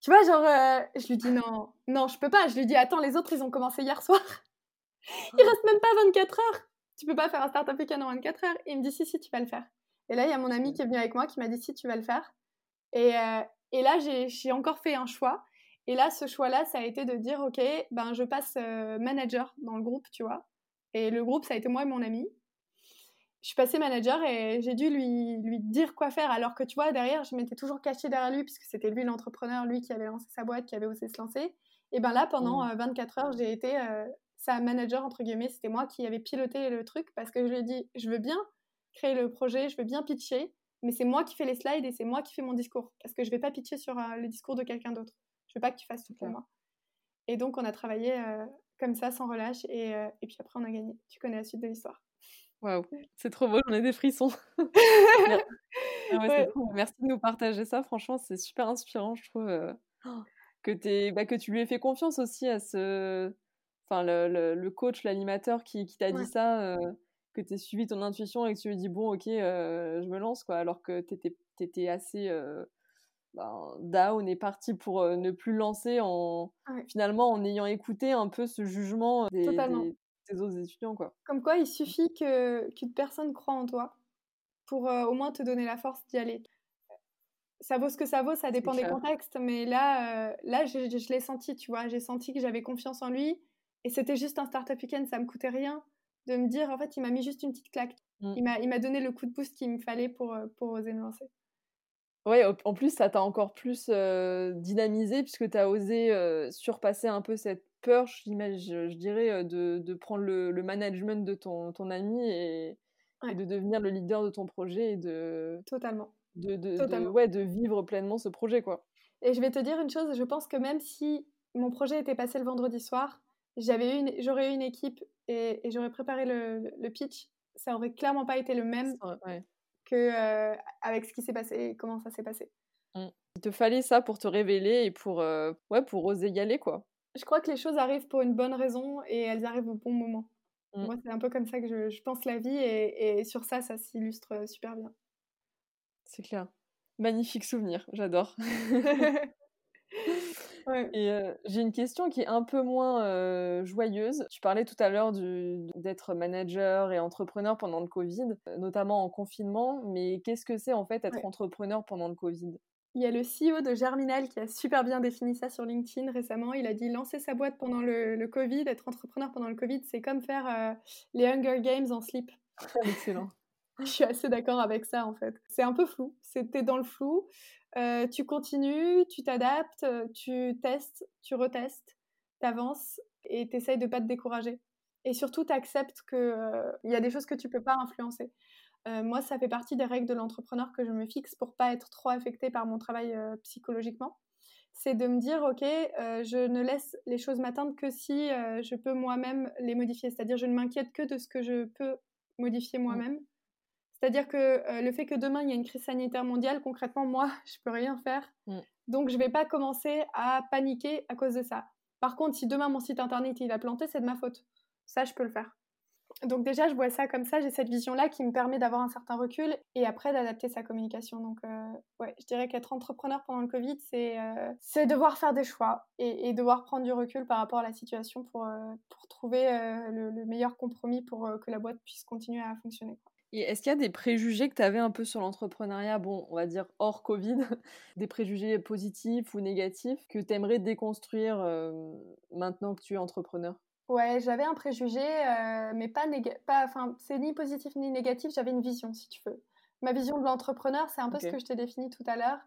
tu vois, genre, euh, je lui dis non, non, je peux pas. Je lui dis, attends, les autres, ils ont commencé hier soir. Il reste même pas 24 heures. Tu peux pas faire un startup weekend en 24 heures. Et il me dit, si, si, tu vas le faire. Et là, il y a mon ami qui est venu avec moi qui m'a dit, si, tu vas le faire. Et, euh, et là, j'ai j'ai encore fait un choix. Et là, ce choix-là, ça a été de dire, OK, ben, je passe euh, manager dans le groupe, tu vois. Et le groupe, ça a été moi et mon ami je suis passée manager et j'ai dû lui, lui dire quoi faire. Alors que tu vois, derrière, je m'étais toujours cachée derrière lui, puisque c'était lui l'entrepreneur, lui qui avait lancé sa boîte, qui avait osé se lancer. Et ben là, pendant Mmh. euh, 24 heures, j'ai été sa manager, entre guillemets. C'était moi qui avais piloté le truc parce que je lui ai dit, je veux bien créer le projet, je veux bien pitcher, mais c'est moi qui fais les slides et c'est moi qui fais mon discours. Parce que je vais pas pitcher sur euh, le discours de quelqu'un d'autre. Je veux pas que tu fasses tout pour moi. Et donc, on a travaillé euh, comme ça, sans relâche. Et, euh, et puis après, on a gagné. Tu connais la suite de l'histoire. Waouh, c'est trop beau, j'en ai des frissons. Ah ouais, c'est Ouais. trop beau. Merci de nous partager ça, franchement, c'est super inspirant, je trouve. que, t'aies- bah, que tu lui aies fait confiance aussi à ce. Enfin, le, le- le coach, l'animateur qui, qui t'a Ouais. dit ça, euh, que tu suivi ton intuition et que tu lui dis, bon, ok, euh, je me lance, quoi, alors que tu étais, assez euh, ben, down et parti pour euh, ne plus lancer en. Ouais. Finalement, en ayant écouté un peu ce jugement des, des- des autres étudiants, quoi. Comme quoi, il suffit que qu'une personne croit en toi pour au moins te donner la force d'y aller. Ça vaut ce que ça vaut, ça dépend des contextes, mais là, là, je, je- je l'ai senti, tu vois, j'ai senti que j'avais confiance en lui, et c'était juste un startup weekend, ça me coûtait rien de me dire, en fait, il m'a mis juste une petite claque. Mm. Il m'a, donné le coup de boost qu'il me fallait pour, euh, pour oser me lancer. Ouais, en plus, ça t'a encore plus euh, dynamisé puisque tu as osé euh, surpasser un peu cette peur, je, je dirais, de, de prendre le, le management de ton, ton ami et, de devenir le leader de ton projet et de, Totalement. de, de, de- Totalement. ouais, de vivre pleinement ce projet, quoi. Et je vais te dire une chose, je pense que même si mon projet était passé le vendredi soir, j'avais eu une, j'aurais eu une équipe et, et j'aurais préparé le, pitch, ça aurait clairement pas été le même ouais. que euh, avec ce qui s'est passé et comment ça s'est passé. Il te fallait ça pour te révéler et pour, euh, ouais, pour oser y aller, quoi. Je crois que les choses arrivent pour une bonne raison et elles arrivent au bon moment. Mm. Moi, c'est un peu comme ça que je, je pense la vie et, et sur ça, ça s'illustre euh, super bien. C'est clair. Magnifique souvenir, j'adore. Ouais. Et euh, j'ai une question qui est un peu moins euh, joyeuse. Tu parlais tout à l'heure d'être manager et entrepreneur pendant le Covid, notamment en confinement, mais qu'est-ce que c'est en fait être Ouais. entrepreneur pendant le Covid? Il y a le CEO de Germinal qui a super bien défini ça sur LinkedIn récemment. Il a dit lancer sa boîte pendant le, le Covid, être entrepreneur pendant le Covid, c'est comme faire euh, les Hunger Games en slip. Excellent. Je suis assez d'accord avec ça en fait. C'est un peu flou. C'était dans le flou. Euh, tu continues, tu t'adaptes, euh, tu testes, tu retestes, t'avances et t'essayes de pas te décourager. Et surtout, t'acceptes que euh, y a des choses que tu peux pas influencer. Euh, moi, ça fait partie des règles de l'entrepreneur que je me fixe pour pas être trop affectée par mon travail psychologiquement. C'est de me dire, ok, je ne laisse les choses m'atteindre que si je peux moi-même les modifier. C'est-à-dire, je ne m'inquiète que de ce que je peux modifier moi-même. C'est-à-dire que euh, le fait que demain il y a une crise sanitaire mondiale, concrètement, moi, je peux rien faire. Mm. Donc, je vais pas commencer à paniquer à cause de ça. Par contre, si demain mon site internet il a planté, c'est de ma faute. Ça, je peux le faire. Donc déjà, je vois ça comme ça, j'ai cette vision-là qui me permet d'avoir un certain recul et après d'adapter sa communication. Donc euh, ouais, je dirais qu'être entrepreneur pendant le Covid, c'est euh, devoir faire des choix et, et devoir prendre du recul par rapport à la situation pour, euh, pour trouver le, le meilleur compromis pour que la boîte puisse continuer à fonctionner. quoi. Et est-ce qu'il y a des préjugés que tu avais un peu sur l'entrepreneuriat, bon, on va dire hors Covid, des préjugés positifs ou négatifs que tu aimerais déconstruire euh, maintenant que tu es entrepreneur? Ouais, j'avais un préjugé, euh, mais pas négatif. Enfin, c'est ni positif ni négatif. J'avais une vision, si tu veux. Ma vision de l'entrepreneur, c'est un peu ce que je t'ai défini tout à l'heure.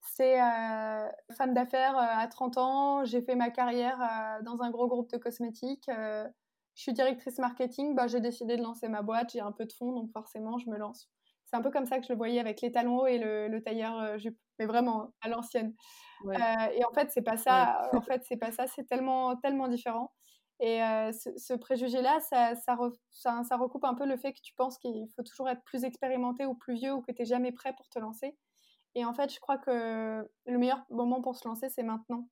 C'est euh, femme d'affaires à 30 ans. J'ai fait ma carrière dans un gros groupe de cosmétiques. Je suis directrice marketing. Bah, j'ai décidé de lancer ma boîte. J'ai un peu de fonds, donc forcément, je me lance. C'est un peu comme ça que je le voyais avec les talons hauts et le, le tailleur euh, jupe, mais vraiment à l'ancienne. Ouais. Euh, et en fait, c'est pas ça. En fait, c'est pas ça. C'est tellement, tellement différent. Et euh, ce, préjugé-là, ça, ça, ça, recoupe un peu le fait que tu penses qu'il faut toujours être plus expérimenté ou plus vieux ou que tu n'es jamais prêt pour te lancer. Et en fait, je crois que le meilleur moment pour se lancer, c'est maintenant.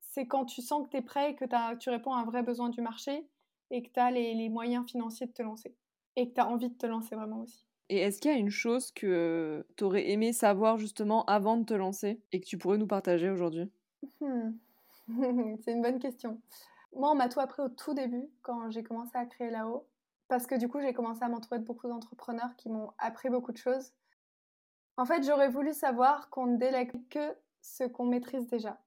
C'est quand tu sens que tu es prêt, que tu réponds à un vrai besoin du marché et que tu as les, les, moyens financiers de te lancer. Et que tu as envie de te lancer vraiment aussi. Et est-ce qu'il y a une chose que tu aurais aimé savoir justement avant de te lancer et que tu pourrais nous partager aujourd'hui? Hmm. C'est une bonne question. Moi, on m'a tout appris au tout début, quand j'ai commencé à créer là-haut. Parce que du coup, j'ai commencé à m'entourer de beaucoup d'entrepreneurs qui m'ont appris beaucoup de choses. En fait, j'aurais voulu savoir qu'on ne délègue que ce qu'on maîtrise déjà.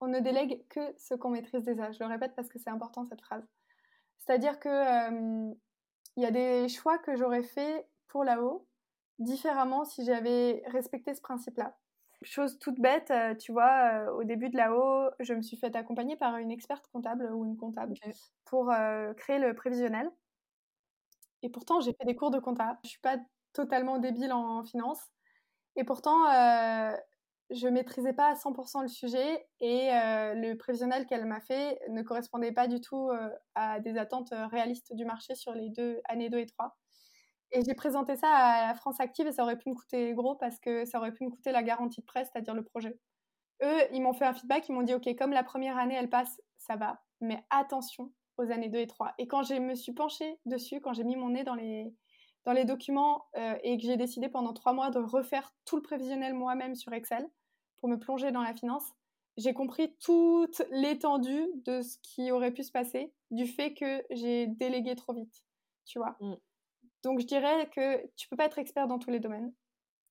On ne délègue que ce qu'on maîtrise déjà. Je le répète parce que c'est important cette phrase. C'est-à-dire que il y a des choix que j'aurais fait pour là-haut différemment si j'avais respecté ce principe-là. Chose toute bête, tu vois, au début de là-haut, je me suis fait accompagner par une experte comptable ou une comptable pour euh, créer le prévisionnel. Et pourtant, j'ai fait des cours de compta. Je suis pas totalement débile en finance. Et pourtant, je maîtrisais pas à 100% le sujet et le prévisionnel qu'elle m'a fait ne correspondait pas du tout à des attentes réalistes du marché sur les deux années 2 et 3. Et j'ai présenté ça à France Active et ça aurait pu me coûter gros parce que ça aurait pu me coûter la garantie de presse, c'est-à-dire le projet. Eux, ils m'ont fait un feedback, ils m'ont dit OK, comme la première année elle passe, ça va, mais attention aux années 2 et 3. Et quand je me suis penchée dessus, quand j'ai mis mon nez dans les, dans les documents euh, et que j'ai décidé pendant trois mois de refaire tout le prévisionnel moi-même sur Excel pour me plonger dans la finance, j'ai compris toute l'étendue de ce qui aurait pu se passer du fait que j'ai délégué trop vite, tu vois. Mm. Donc je dirais que tu peux pas être expert dans tous les domaines,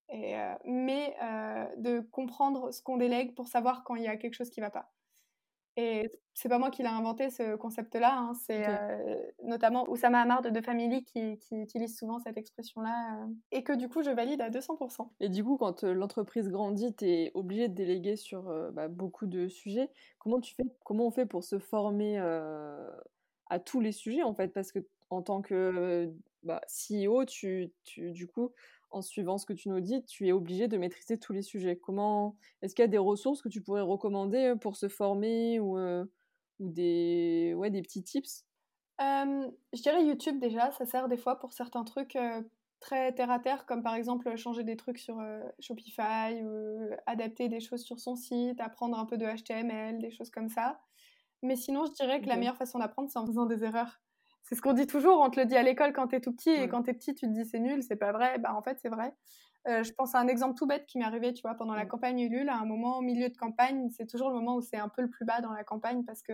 et, euh, mais euh, de comprendre ce qu'on délègue pour savoir quand il y a quelque chose qui va pas. Et c'est pas moi qui l'ai inventé ce concept-là, hein, c'est euh, notamment Oussama Hamar de Family qui, qui utilise souvent cette expression-là et que du coup je valide à 200%. Et du coup, quand l'entreprise grandit, tu es obligé de déléguer sur bah, beaucoup de sujets. Comment, tu fais, comment on fait pour se former à tous les sujets en fait? Parce que en tant que bah, CEO, tu, tu, du coup, en suivant ce que tu nous dis, tu es obligé de maîtriser tous les sujets. Comment Est-ce qu'il y a des ressources que tu pourrais recommander pour se former ou, ou des, ouais, des petits tips? Je dirais YouTube déjà, ça sert des fois pour certains trucs très terre à terre, comme par exemple changer des trucs sur Shopify ou adapter des choses sur son site, apprendre un peu de HTML, des choses comme ça. Mais sinon, je dirais que la meilleure façon d'apprendre, c'est en faisant des erreurs. C'est ce qu'on dit toujours, on te le dit à l'école quand t'es tout petit, et quand t'es petit, tu te dis c'est nul, c'est pas vrai. Bah, en fait, c'est vrai. Euh, je pense à un exemple tout bête qui m'est arrivé, tu vois, pendant la campagne Ulule, à un moment au milieu de campagne, c'est toujours le moment où c'est un peu le plus bas dans la campagne parce que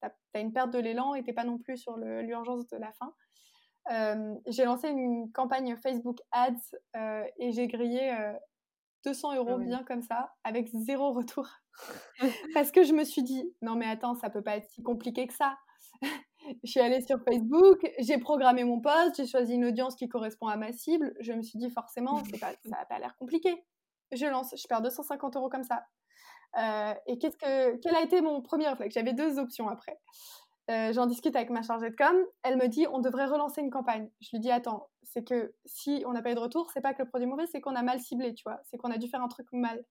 tu as, une perte de l'élan et t'es pas non plus sur l'urgence de la fin. Euh, j'ai lancé une campagne Facebook Ads euh, et j'ai grillé 200 euros ah bien comme ça, avec zéro retour. parce que je me suis dit, non mais attends, ça peut pas être si compliqué que ça je suis allée sur Facebook, j'ai programmé mon post, j'ai choisi une audience qui correspond à ma cible. Je me suis dit forcément, pas, ça n'a pas l'air compliqué. Je lance, je perds 250 euros comme ça. Euh, et qu'est-ce que, quel a été mon premier réflexe? J'avais deux options après. Euh, j'en discute avec ma chargée de com. Elle me dit on devrait relancer une campagne. Je lui dis attends, c'est que si on n'a pas eu de retour, c'est pas que le produit est mauvais, c'est qu'on a mal ciblé, tu vois. C'est qu'on a dû faire un truc mal.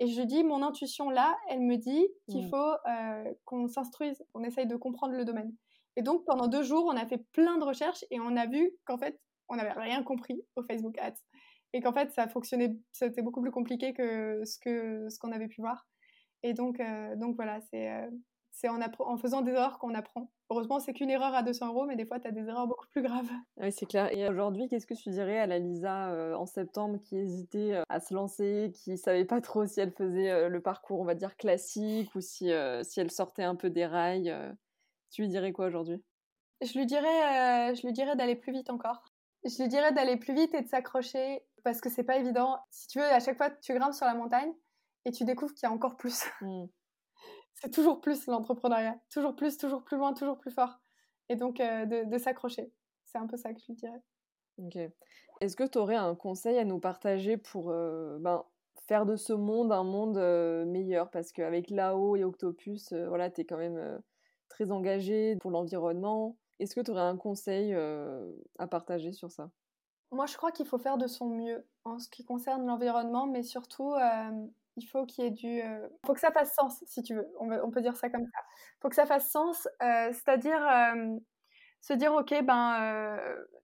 Et je lui dis mon intuition là, elle me dit qu'il mmh. faut euh, qu'on s'instruise, qu'on essaye de comprendre le domaine. Et donc, pendant deux jours, on a fait plein de recherches et on a vu qu'en fait, on n'avait rien compris au Facebook Ads. Et qu'en fait, ça fonctionnait, c'était beaucoup plus compliqué que ce qu'on avait pu voir. Et donc, euh, donc voilà, c'est euh, en, faisant des erreurs qu'on apprend. Heureusement, c'est qu'une erreur à 200 euros, mais des fois, tu as des erreurs beaucoup plus graves. Oui, c'est clair. Et aujourd'hui, qu'est-ce que tu dirais à la Lisa euh, en septembre qui hésitait à se lancer, qui savait pas trop si elle faisait le parcours, on va dire, classique ou si, si elle sortait un peu des rails tu lui dirais quoi aujourd'hui? Je lui dirais, euh, je lui dirais d'aller plus vite encore. Je lui dirais d'aller plus vite et de s'accrocher parce que c'est pas évident. Si tu veux, à chaque fois tu grimpes sur la montagne et tu découvres qu'il y a encore plus. Mmh. c'est toujours plus l'entrepreneuriat, toujours plus, toujours plus loin, toujours plus fort. Et donc euh, de, s'accrocher. C'est un peu ça que je lui dirais. Ok. Est-ce que tu aurais un conseil à nous partager pour euh, ben, faire de ce monde un monde meilleur? Parce qu'avec Lao et Octopus, voilà, tu es quand même très engagé pour l'environnement. Est-ce que tu aurais un conseil euh, à partager sur ça? Moi, je crois qu'il faut faire de son mieux en ce qui concerne l'environnement, mais surtout, euh, il faut qu'il y ait du. Il faut que ça fasse sens, si tu veux. On, peut dire ça comme ça. Faut que ça fasse sens, c'est-à-dire se dire ok, ben,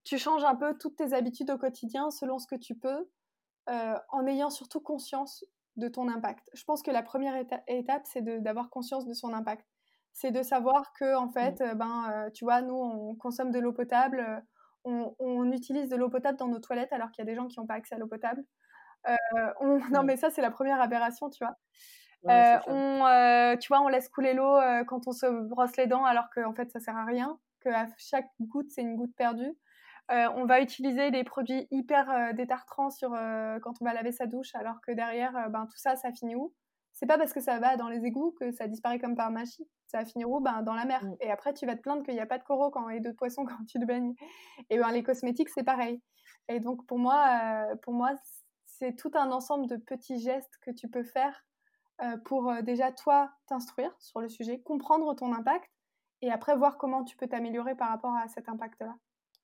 tu changes un peu toutes tes habitudes au quotidien selon ce que tu peux, en ayant surtout conscience de ton impact. Je pense que la première étape, c'est d'avoir conscience de son impact. C'est de savoir que, en fait, mmh. ben, tu vois, nous, on consomme de l'eau potable, on, on, utilise de l'eau potable dans nos toilettes alors qu'il y a des gens qui n'ont pas accès à l'eau potable. On... Non, mais ça, c'est la première aberration, tu vois. on, tu vois, on laisse couler l'eau quand on se brosse les dents alors qu'en en fait, ça sert à rien, que à chaque goutte, c'est une goutte perdue. Euh, on va utiliser des produits hyper euh, détartrants sur, euh, quand on va laver sa douche, alors que derrière, ben, tout ça, ça finit où? C'est pas parce que ça va dans les égouts que ça disparaît comme par magie. Ça va finir où? Ben, Dans la mer. Mm. Et après, tu vas te plaindre qu'il n'y a pas de coraux quand, et de poissons quand tu te baignes. Et ben, les cosmétiques, c'est pareil. Et donc, pour moi, pour moi c'est tout un ensemble de petits gestes que tu peux faire pour déjà, toi, t'instruire sur le sujet, comprendre ton impact et après voir comment tu peux t'améliorer par rapport à cet impact-là.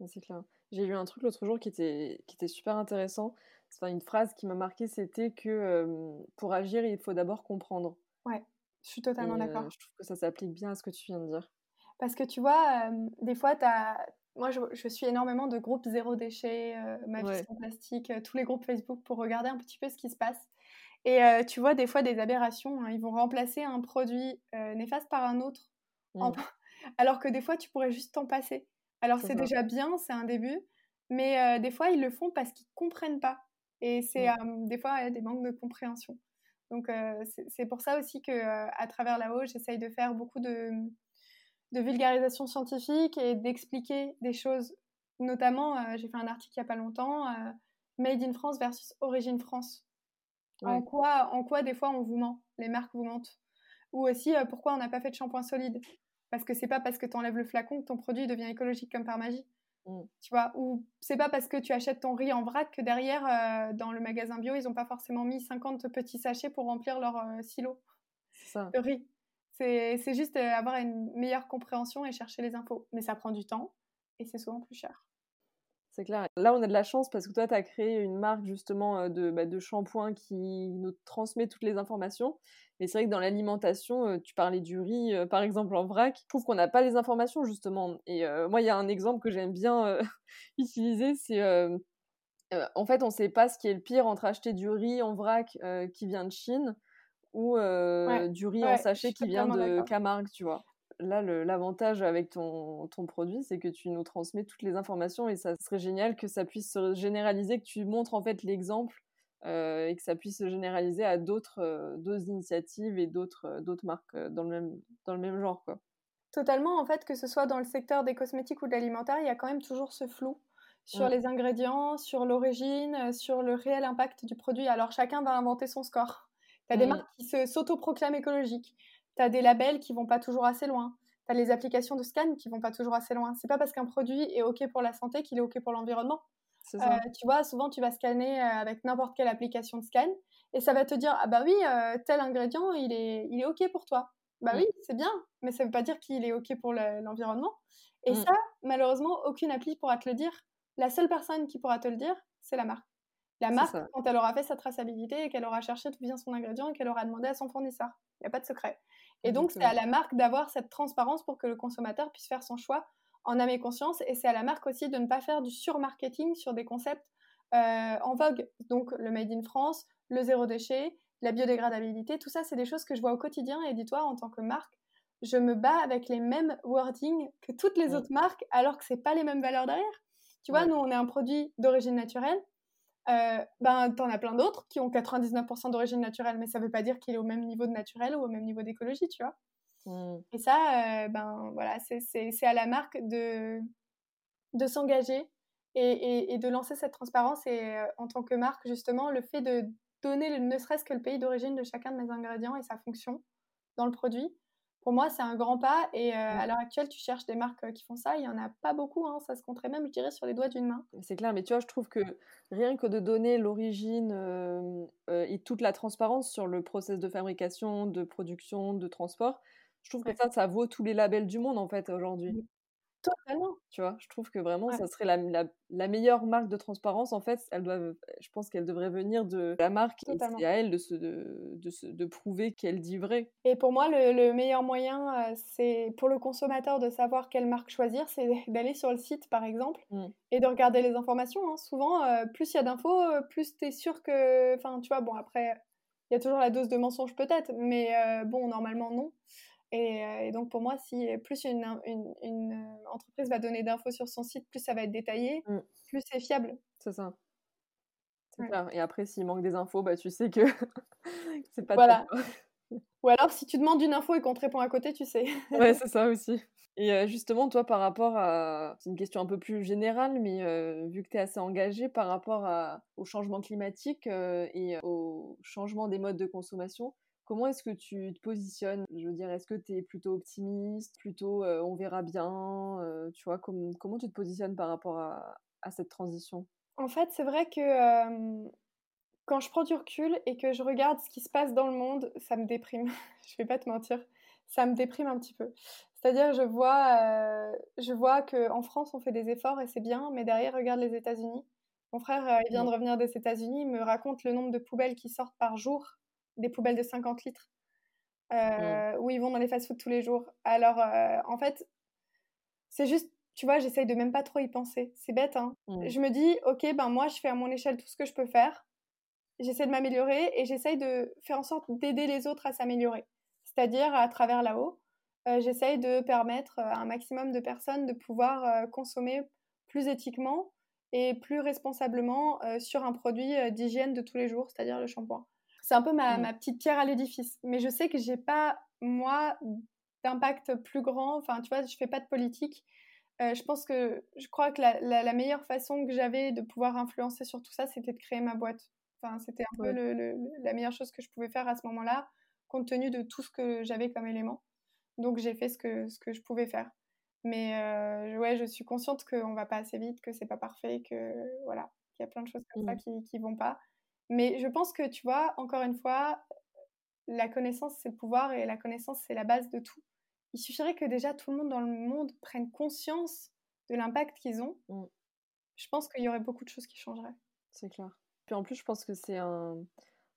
C'est clair. J'ai lu un truc l'autre jour qui était, qui était super intéressant. Enfin, une phrase qui m'a marqué, c'était que pour agir, il faut d'abord comprendre. Ouais, je suis totalement d'accord. je trouve que ça s'applique bien à ce que tu viens de dire. Parce que tu vois, des fois, as... moi, je, je, suis énormément de groupes zéro déchet, ma vie sans plastique, tous les groupes Facebook pour regarder un petit peu ce qui se passe. Et tu vois, des fois, des aberrations, hein. ils vont remplacer un produit néfaste par un autre, mmh. alors que des fois, tu pourrais juste t'en passer. Alors c'est déjà bien, c'est un début, mais des fois ils le font parce qu'ils comprennent pas. Et c'est mmh. des fois des manques de compréhension. Donc c'est pour ça aussi que à travers la haut, j'essaye de faire beaucoup de, de vulgarisation scientifique et d'expliquer des choses. Notamment, j'ai fait un article il n'y a pas longtemps, Made in France versus Origine France. En, quoi, en quoi des fois on vous ment, les marques vous mentent. Ou aussi pourquoi on n'a pas fait de shampoing solide. Parce que c'est pas parce que tu enlèves le flacon que ton produit devient écologique comme par magie. Mm. Tu vois, ou c'est pas parce que tu achètes ton riz en vrac que derrière, euh, dans le magasin bio, ils ont pas forcément mis 50 petits sachets pour remplir leur euh, silo ça. de riz. C'est juste euh, avoir une meilleure compréhension et chercher les infos. Mais ça prend du temps et c'est souvent plus cher. C'est clair. Là, on a de la chance parce que toi, tu as créé une marque justement de, bah, de shampoing qui nous transmet toutes les informations. Mais c'est vrai que dans l'alimentation, tu parlais du riz, par exemple, en vrac. Je trouve qu'on n'a pas les informations, justement. Et moi, il y a un exemple que j'aime bien utiliser, c'est... en fait, on ne sait pas ce qui est le pire entre acheter du riz en vrac qui vient de Chine ou du riz en sachet qui vient de Camargue, tu vois là, l'avantage avec ton, ton produit, c'est que tu nous transmets toutes les informations et ça serait génial que ça puisse se généraliser, que tu montres en fait l'exemple euh, et que ça puisse se généraliser à d'autres euh, initiatives et d'autres euh, marques dans le même dans le même genre quoi. Totalement en fait que ce soit dans le secteur des cosmétiques ou de l'alimentaire, il y a quand même toujours ce flou sur les ingrédients, sur l'origine, sur le réel impact du produit. Alors chacun va inventer son score. Tu as des mm. marques qui s'autoproclament écologiques. Tu as des labels qui vont pas toujours assez loin. Tu as les applications de scan qui vont pas toujours assez loin. C'est pas parce qu'un produit est OK pour la santé qu'il est OK pour l'environnement. Euh, tu vois, souvent tu vas scanner euh, avec n'importe quelle application de scan et ça va te dire ah bah oui euh, tel ingrédient il est il est ok pour toi. Bah mm. oui c'est bien, mais ça veut pas dire qu'il est ok pour l'environnement. et mm. ça malheureusement aucune appli pourra te le dire. La seule personne qui pourra te le dire c'est la marque. La marque quand elle aura fait sa traçabilité et qu'elle aura cherché d'où vient son ingrédient et qu'elle aura demandé à son fournisseur. Il n'y a pas de secret. Et donc c'est à la marque d'avoir cette transparence pour que le consommateur puisse faire son choix en âme et conscience. Et c'est à la marque aussi de ne pas faire du surmarketing sur des concepts euh, en vogue. Donc le Made in France, le zéro déchet, la biodégradabilité, tout ça, c'est des choses que je vois au quotidien. Et dis-toi, en tant que marque, je me bats avec les mêmes wordings que toutes les autres marques, alors que c'est pas les mêmes valeurs derrière. Tu vois, nous, on est un produit d'origine naturelle. Euh, ben, t'en as plein d'autres qui ont 99% d'origine naturelle, mais ça veut pas dire qu'il est au même niveau de naturel ou au même niveau d'écologie, tu vois. Mmh. Et ça, euh, ben voilà, c'est à la marque de, de s'engager et, et, de lancer cette transparence. Et euh, en tant que marque, justement, le fait de donner ne serait-ce que le pays d'origine de chacun de mes ingrédients et sa fonction dans le produit, pour moi, c'est un grand pas. Et euh, à l'heure actuelle, tu cherches des marques qui font ça. Il n'y en a pas beaucoup. Hein, ça se compterait même, je dirais, sur les doigts d'une main. C'est clair, mais tu vois, je trouve que rien que de donner l'origine et toute la transparence sur le process de fabrication, de production, de transport, je trouve que ça, ça vaut tous les labels du monde, en fait, aujourd'hui. Totalement. Tu vois, je trouve que vraiment, Ouais. ça serait la, la, la meilleure marque de transparence. En fait, elle doit, je pense qu'elle devrait venir de la marque et Totalement. c'est à elle de, se, de, de, se, de prouver qu'elle dit vrai. Et pour moi, le, le meilleur moyen, euh, c'est pour le consommateur de savoir quelle marque choisir, c'est d'aller sur le site, par exemple, Mm. et de regarder les informations. hein. Souvent, euh, plus il y a d'infos, plus tu es sûr que... Enfin, tu vois, bon, après, il y a toujours la dose de mensonge peut-être, mais euh, bon, normalement, non. Et, euh, et donc, pour moi, si plus une, une, une, euh, entreprise va donner d'infos sur son site, plus ça va être détaillé, Mm. plus c'est fiable. C'est ça. C'est Ouais. clair. Et après, s'il manque des infos, bah, tu sais que c'est pas Voilà. Ou alors, si tu demandes une info et qu'on te répond à côté, tu sais. Ouais, c'est ça aussi. Et euh, justement, toi, par rapport à... C'est une question un peu plus générale, mais euh, vu que tu es assez engagé par rapport à... au changement climatique euh, et au changement des modes de consommation, comment est-ce que tu te positionnes? Je veux dire, est-ce que tu es plutôt optimiste, plutôt euh, on verra bien euh, Tu vois, com- comment tu te positionnes par rapport à, à cette transition? En fait, c'est vrai que euh, quand je prends du recul et que je regarde ce qui se passe dans le monde, ça me déprime. je vais pas te mentir, ça me déprime un petit peu. C'est-à-dire, je vois, euh, je vois qu'en France, on fait des efforts et c'est bien, mais derrière, regarde les États-Unis. Mon frère, il vient de revenir des États-Unis, il me raconte le nombre de poubelles qui sortent par jour, des poubelles de 50 litres, euh, où ils vont dans les fast-foods tous les jours. Alors, euh, en fait, c'est juste, tu vois, j'essaye de même pas trop y penser. C'est bête, hein. Mm. Je me dis, ok, ben moi, je fais à mon échelle tout ce que je peux faire. J'essaie de m'améliorer et j'essaye de faire en sorte d'aider les autres à s'améliorer. C'est-à-dire, à travers là-haut, euh, j'essaye de permettre à un maximum de personnes de pouvoir euh, consommer plus éthiquement et plus responsablement euh, sur un produit d'hygiène de tous les jours, c'est-à-dire le shampoing. C'est un peu ma, Mm. ma petite pierre à l'édifice. Mais je sais que j'ai pas, moi, d'impact plus grand. Enfin, tu vois, je fais pas de politique. Euh, je pense que je crois que la, la- la meilleure façon que j'avais de pouvoir influencer sur tout ça, c'était de créer ma boîte. Enfin, c'était un Ouais. peu le- le- le- la meilleure chose que je pouvais faire à ce moment-là, compte tenu de tout ce que j'avais comme élément. Donc j'ai fait ce que, ce que je pouvais faire. Mais euh, ouais, je suis consciente qu'on va pas assez vite, que c'est pas parfait, que voilà, qu'il y a plein de choses comme ça Mm. qui, qui vont pas. Mais je pense que tu vois, encore une fois, la connaissance c'est le pouvoir et la connaissance c'est la base de tout. Il suffirait que déjà tout le monde dans le monde prenne conscience de l'impact qu'ils ont. Mm. Je pense qu'il y aurait beaucoup de choses qui changeraient. C'est clair. Puis en plus, je pense que c'est un,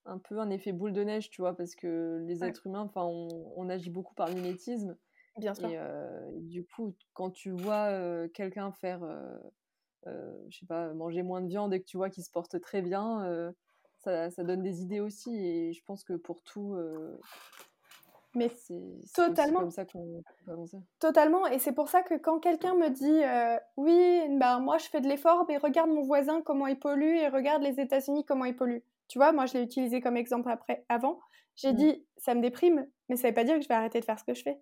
un peu un effet boule de neige, tu vois, parce que les Ouais. êtres humains, enfin, on, on agit beaucoup par mimétisme. Bien sûr. Et euh, du coup, quand tu vois euh, quelqu'un faire, euh, euh, je sais pas, manger moins de viande et que tu vois qu'il se porte très bien, ça, ça donne des idées aussi. Et je pense que pour tout, euh, Mais c'est totalement. comme ça qu'on peut avancer. Totalement, et c'est pour ça que quand quelqu'un me dit euh, oui, bah moi je fais de l'effort, mais regarde mon voisin comment il pollue et regarde les États-Unis comment ils polluent. Tu vois, moi je l'ai utilisé comme exemple après, avant. J'ai Mm. dit ça me déprime, mais ça veut pas dire que je vais arrêter de faire ce que je fais.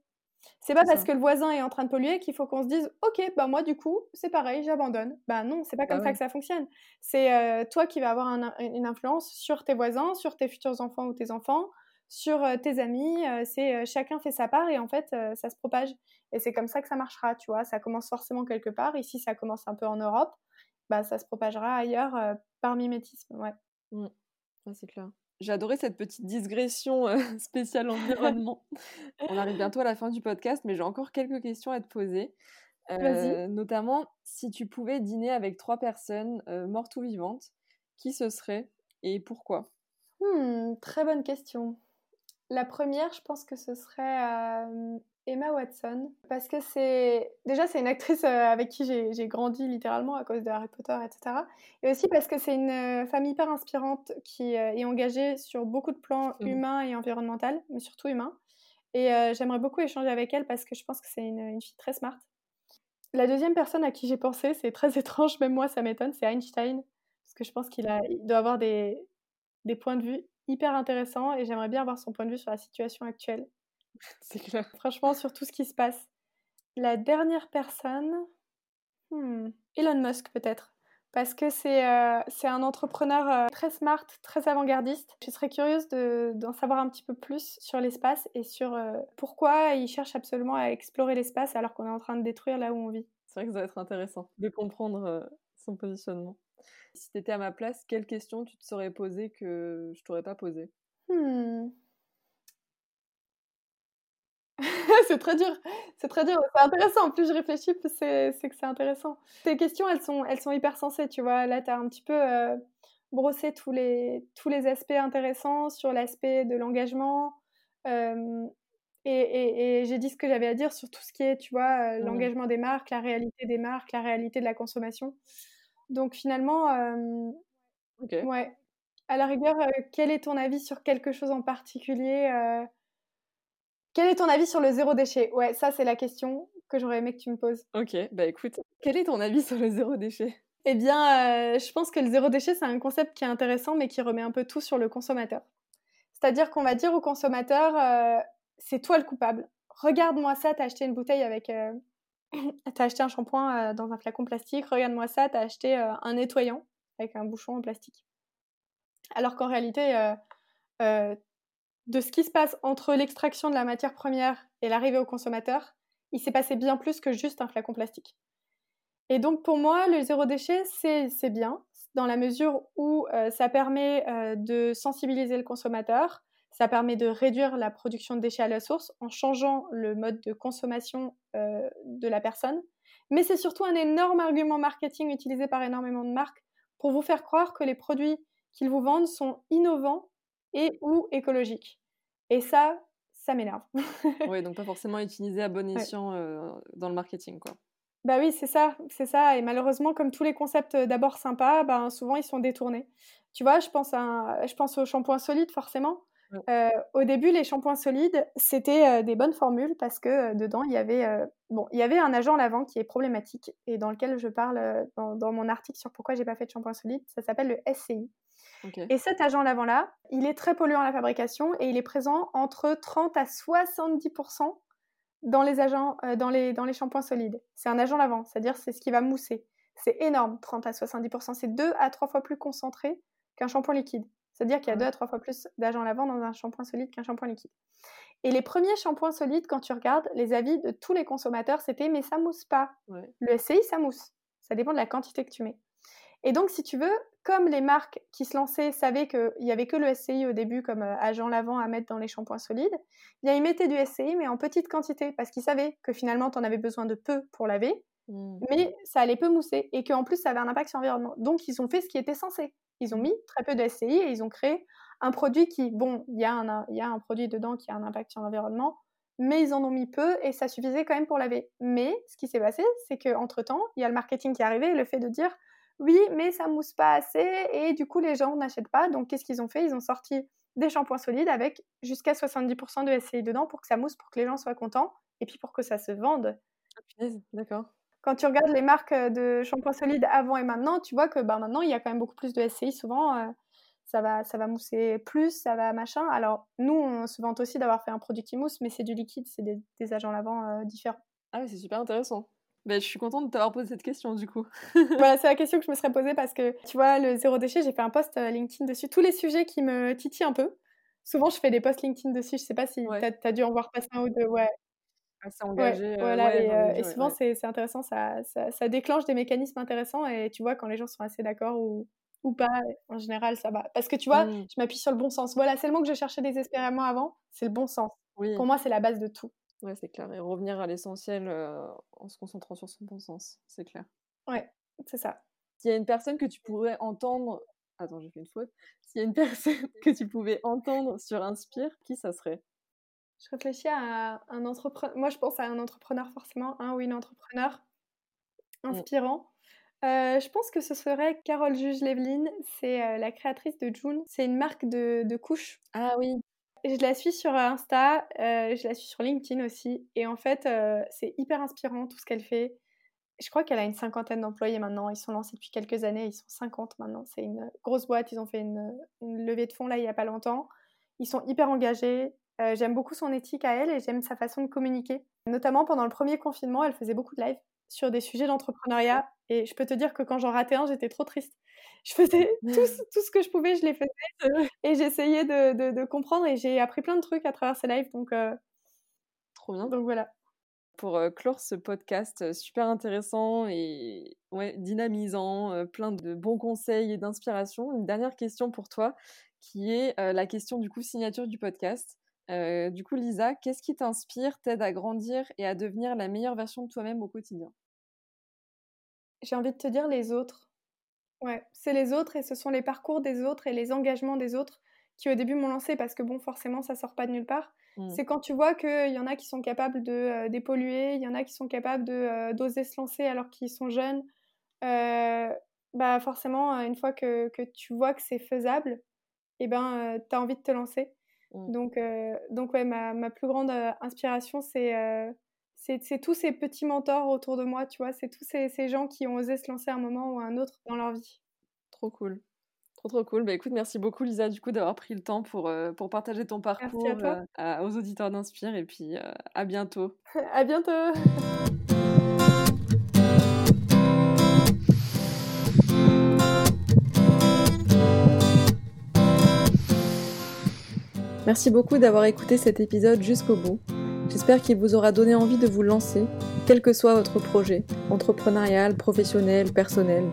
C'est pas parce ça. que le voisin est en train de polluer qu'il faut qu'on se dise ok, bah moi du coup c'est pareil, j'abandonne. Bah non, c'est pas Bah comme ça ouais. que ça fonctionne. C'est euh, toi qui vas avoir un- une influence sur tes voisins, sur tes futurs enfants ou tes enfants, sur euh, tes amis. euh, c'est chacun fait sa part et en fait ça se propage. Et c'est comme ça que ça marchera, tu vois. Ça commence forcément quelque part. Ici, ça commence un peu en Europe. Bah, ça se propagera ailleurs par mimétisme, ouais. Ouais, c'est clair. J'ai adoré cette petite digression euh, spéciale environnement. On arrive bientôt à la fin du podcast, mais j'ai encore quelques questions à te poser. Vas-y. Euh, notamment, si tu pouvais dîner avec trois personnes, euh, mortes ou vivantes, qui ce serait et pourquoi? Hmm, très bonne question. La première, je pense que ce serait euh, Emma Watson, parce que c'est déjà c'est une actrice euh, avec qui j'ai grandi littéralement à cause de Harry Potter, etc. Et aussi parce que c'est une euh, femme hyper inspirante qui euh, est engagée sur beaucoup de plans Mhm. humains et environnementaux, mais surtout humains. Et euh, j'aimerais beaucoup échanger avec elle parce que je pense que c'est une, une fille très smart. La deuxième personne à qui j'ai pensé, c'est très étrange, même moi ça m'étonne, c'est Einstein, parce que je pense qu'il il doit avoir des, des points de vue hyper intéressants et j'aimerais bien avoir son point de vue sur la situation actuelle. C'est clair. Franchement, sur tout ce qui se passe. La dernière personne, hmm, Elon Musk peut-être, parce que c'est euh, un entrepreneur euh, très smart, très avant-gardiste. Je serais curieuse de- d'en savoir un petit peu plus sur l'espace et sur euh, pourquoi il cherche absolument à explorer l'espace alors qu'on est en train de détruire là où on vit. C'est vrai que ça va être intéressant de comprendre euh, son positionnement. Si tu étais à ma place, quelle question tu te serais posée que je t'aurais pas posée? Hmm. c'est très dur. C'est très dur. C'est intéressant. En plus, je réfléchis, c'est que c'est intéressant. Tes questions, elles sont, elles sont hyper sensées, tu vois. Là, tu as un petit peu euh, brossé tous les, tous les aspects intéressants sur l'aspect de l'engagement. Euh, et, et, j'ai dit ce que j'avais à dire sur tout ce qui est, tu vois, mmh. l'engagement des marques, la réalité des marques, la réalité de la consommation. Donc finalement, ouais. À la rigueur, quel est ton avis sur quelque chose en particulier Quel est ton avis sur le zéro déchet? Ouais, ça c'est la question que j'aurais aimé que tu me poses. Ok, bah écoute, quel est ton avis sur le zéro déchet? Eh bien, je pense que le zéro déchet, c'est un concept qui est intéressant, mais qui remet un peu tout sur le consommateur. C'est-à-dire qu'on va dire au consommateur, c'est toi le coupable. Regarde-moi ça, t'as acheté une bouteille avec t'as acheté un shampoing euh, dans un flacon plastique, regarde-moi ça, t'as acheté euh, un nettoyant avec un bouchon en plastique. Alors qu'en réalité, euh, de ce qui se passe entre l'extraction de la matière première et l'arrivée au consommateur, il s'est passé bien plus que juste un flacon plastique. Et donc pour moi, le zéro déchet, c'est bien, dans la mesure où ça permet de sensibiliser le consommateur, ça permet de réduire la production de déchets à la source en changeant le mode de consommation euh, de la personne. Mais c'est surtout un énorme argument marketing utilisé par énormément de marques pour vous faire croire que les produits qu'ils vous vendent sont innovants et ou écologiques. Et ça, ça m'énerve. oui, donc pas forcément utilisé à bon escient euh, dans le marketing, quoi. Bah oui, c'est ça, c'est ça. Et malheureusement, comme tous les concepts euh, d'abord sympas, bah, souvent ils sont détournés. Tu vois, je pense, à, je pense au shampoing solide, forcément. Euh, au début, les shampoings solides, c'était euh, des bonnes formules parce que dedans, il y avait bon, il y avait un agent lavant qui est problématique et dans lequel je parle dans, mon article sur pourquoi j'ai pas fait de shampoing solide. Ça s'appelle le SCI. Et cet agent lavant-là, il est très polluant à la fabrication et il est présent entre 30 à 70% dans les agents, dans les, dans les shampoings solides. C'est un agent lavant, c'est-à-dire c'est ce qui va mousser. C'est énorme, 30 à 70%. C'est deux à trois fois plus concentré qu'un shampoing liquide. C'est-à-dire qu'il y a deux à trois fois plus d'agents lavant dans un shampoing solide qu'un shampoing liquide. Et les premiers shampoings solides, quand tu regardes, les avis de tous les consommateurs, c'était mais ça mousse pas. Le SCI, ça mousse. Ça dépend de la quantité que tu mets. Et donc, si tu veux, comme les marques qui se lançaient savaient qu'il n'y avait que le SCI au début comme euh, agent lavant à mettre dans les shampoings solides, eh bien, ils mettaient du SCI, mais en petite quantité, parce qu'ils savaient que finalement, tu en avais besoin de peu pour laver, mmh. mais ça allait peu mousser, et qu'en plus, ça avait un impact sur l'environnement. Donc, ils ont fait ce qui était censé. Ils ont mis très peu de SCI et ils ont créé un produit qui, bon, il y, a un, y a un produit dedans qui a un impact sur l'environnement, mais ils en ont mis peu et ça suffisait quand même pour laver. Mais ce qui s'est passé, c'est qu'entre-temps, il y a le marketing qui est arrivé et le fait de dire oui, mais ça mousse pas assez et du coup les gens n'achètent pas. Donc qu'est-ce qu'ils ont fait? Ils ont sorti des shampoings solides avec jusqu'à 70% de SCI dedans pour que ça mousse, pour que les gens soient contents et puis pour que ça se vende. Ah, d'accord quand tu regardes les marques de shampoing solide avant et maintenant, tu vois que ben, maintenant, il y a quand même beaucoup plus de SCI. Souvent, ça, va, ça va mousser plus, ça va machin. Alors, nous, on se vante aussi d'avoir fait un produit qui mousse, mais c'est du liquide, c'est des, agents lavants différents. Ah oui, c'est super intéressant. Ben, je suis contente de t'avoir posé cette question, du coup. voilà, c'est la question que je me serais posée parce que, tu vois, le zéro déchet, j'ai fait un post LinkedIn dessus. Tous les sujets qui me titillent un peu. Souvent, je fais des posts LinkedIn dessus. Je sais pas si tu as, dû en voir passer un ou deux. Ouais, assez engagé. voilà, et, souvent c'est intéressant, ça, ça, déclenche des mécanismes intéressants et tu vois quand les gens sont assez d'accord ou, ou pas, en général ça va. Parce que tu vois, mmh. je m'appuie sur le bon sens. Voilà, c'est le mot que je cherchais désespérément avant, c'est le bon sens. Pour moi, c'est la base de tout. Ouais, c'est clair. Et revenir à l'essentiel en se concentrant sur son bon sens, c'est clair. Ouais, c'est ça. S'il y a une personne que tu pourrais entendre. Attends, j'ai fait une faute. S'il y a une personne que tu pouvais entendre sur Inspire, qui ça serait? Je réfléchis à un entrepreneur. Moi, je pense à un entrepreneur forcément, un ou une entrepreneur mmh. inspirant. Euh, je pense que ce serait Carole Juge-Leveline. C'est euh, la créatrice de June. C'est une marque de, de, couches. Ah oui. Je la suis sur Insta, euh, je la suis sur LinkedIn aussi. Et en fait, c'est hyper inspirant tout ce qu'elle fait. Je crois qu'elle a une cinquantaine d'employés maintenant. Ils sont lancés depuis quelques années. Ils sont 50 maintenant. C'est une grosse boîte. Ils ont fait une, levée de fonds là il n'y a pas longtemps. Ils sont hyper engagés. Euh, j'aime beaucoup son éthique à elle et j'aime sa façon de communiquer. Notamment pendant le premier confinement, elle faisait beaucoup de lives sur des sujets d'entrepreneuriat et je peux te dire que quand j'en ratais un, j'étais trop triste. Je faisais tout, tout, ce que je pouvais, je les faisais et j'essayais de, de, comprendre et j'ai appris plein de trucs à travers ces lives. Donc, euh, trop bien. Donc voilà. Pour euh, clore ce podcast super intéressant et ouais, dynamisant, plein de bons conseils et d'inspiration, une dernière question pour toi qui est la question du coup signature du podcast. du coup, Lisa, qu'est-ce qui t'inspire, t'aide à grandir et à devenir la meilleure version de toi-même au quotidien? J'ai envie de te dire les autres. Ouais, c'est les autres et ce sont les parcours des autres et les engagements des autres qui au début m'ont lancé parce que bon, forcément, ça sort pas de nulle part. Mmh. C'est quand tu vois qu'il y en a qui sont capables de dépolluer, il y en a qui sont capables de d'oser se lancer alors qu'ils sont jeunes. bah forcément, une fois que, que tu vois que c'est faisable, et eh ben, tu as envie de te lancer. Mmh. Donc, donc ouais, ma, ma plus grande inspiration, c'est c'est tous ces petits mentors autour de moi, tu vois, c'est tous ces, ces, gens qui ont osé se lancer à un moment ou à un autre dans leur vie. Trop cool. Trop trop cool. Bah écoute, merci beaucoup Lisa du coup d'avoir pris le temps pour, euh, pour partager ton parcours euh, aux auditeurs d'Inspire et puis euh, à bientôt. à bientôt. Merci beaucoup d'avoir écouté cet épisode jusqu'au bout. J'espère qu'il vous aura donné envie de vous lancer, quel que soit votre projet, entrepreneurial, professionnel, personnel.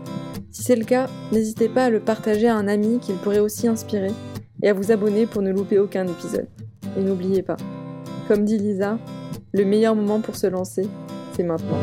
Si c'est le cas, n'hésitez pas à le partager à un ami qu'il pourrait aussi inspirer et à vous abonner pour ne louper aucun épisode. Et n'oubliez pas, comme dit Lisa, le meilleur moment pour se lancer, c'est maintenant.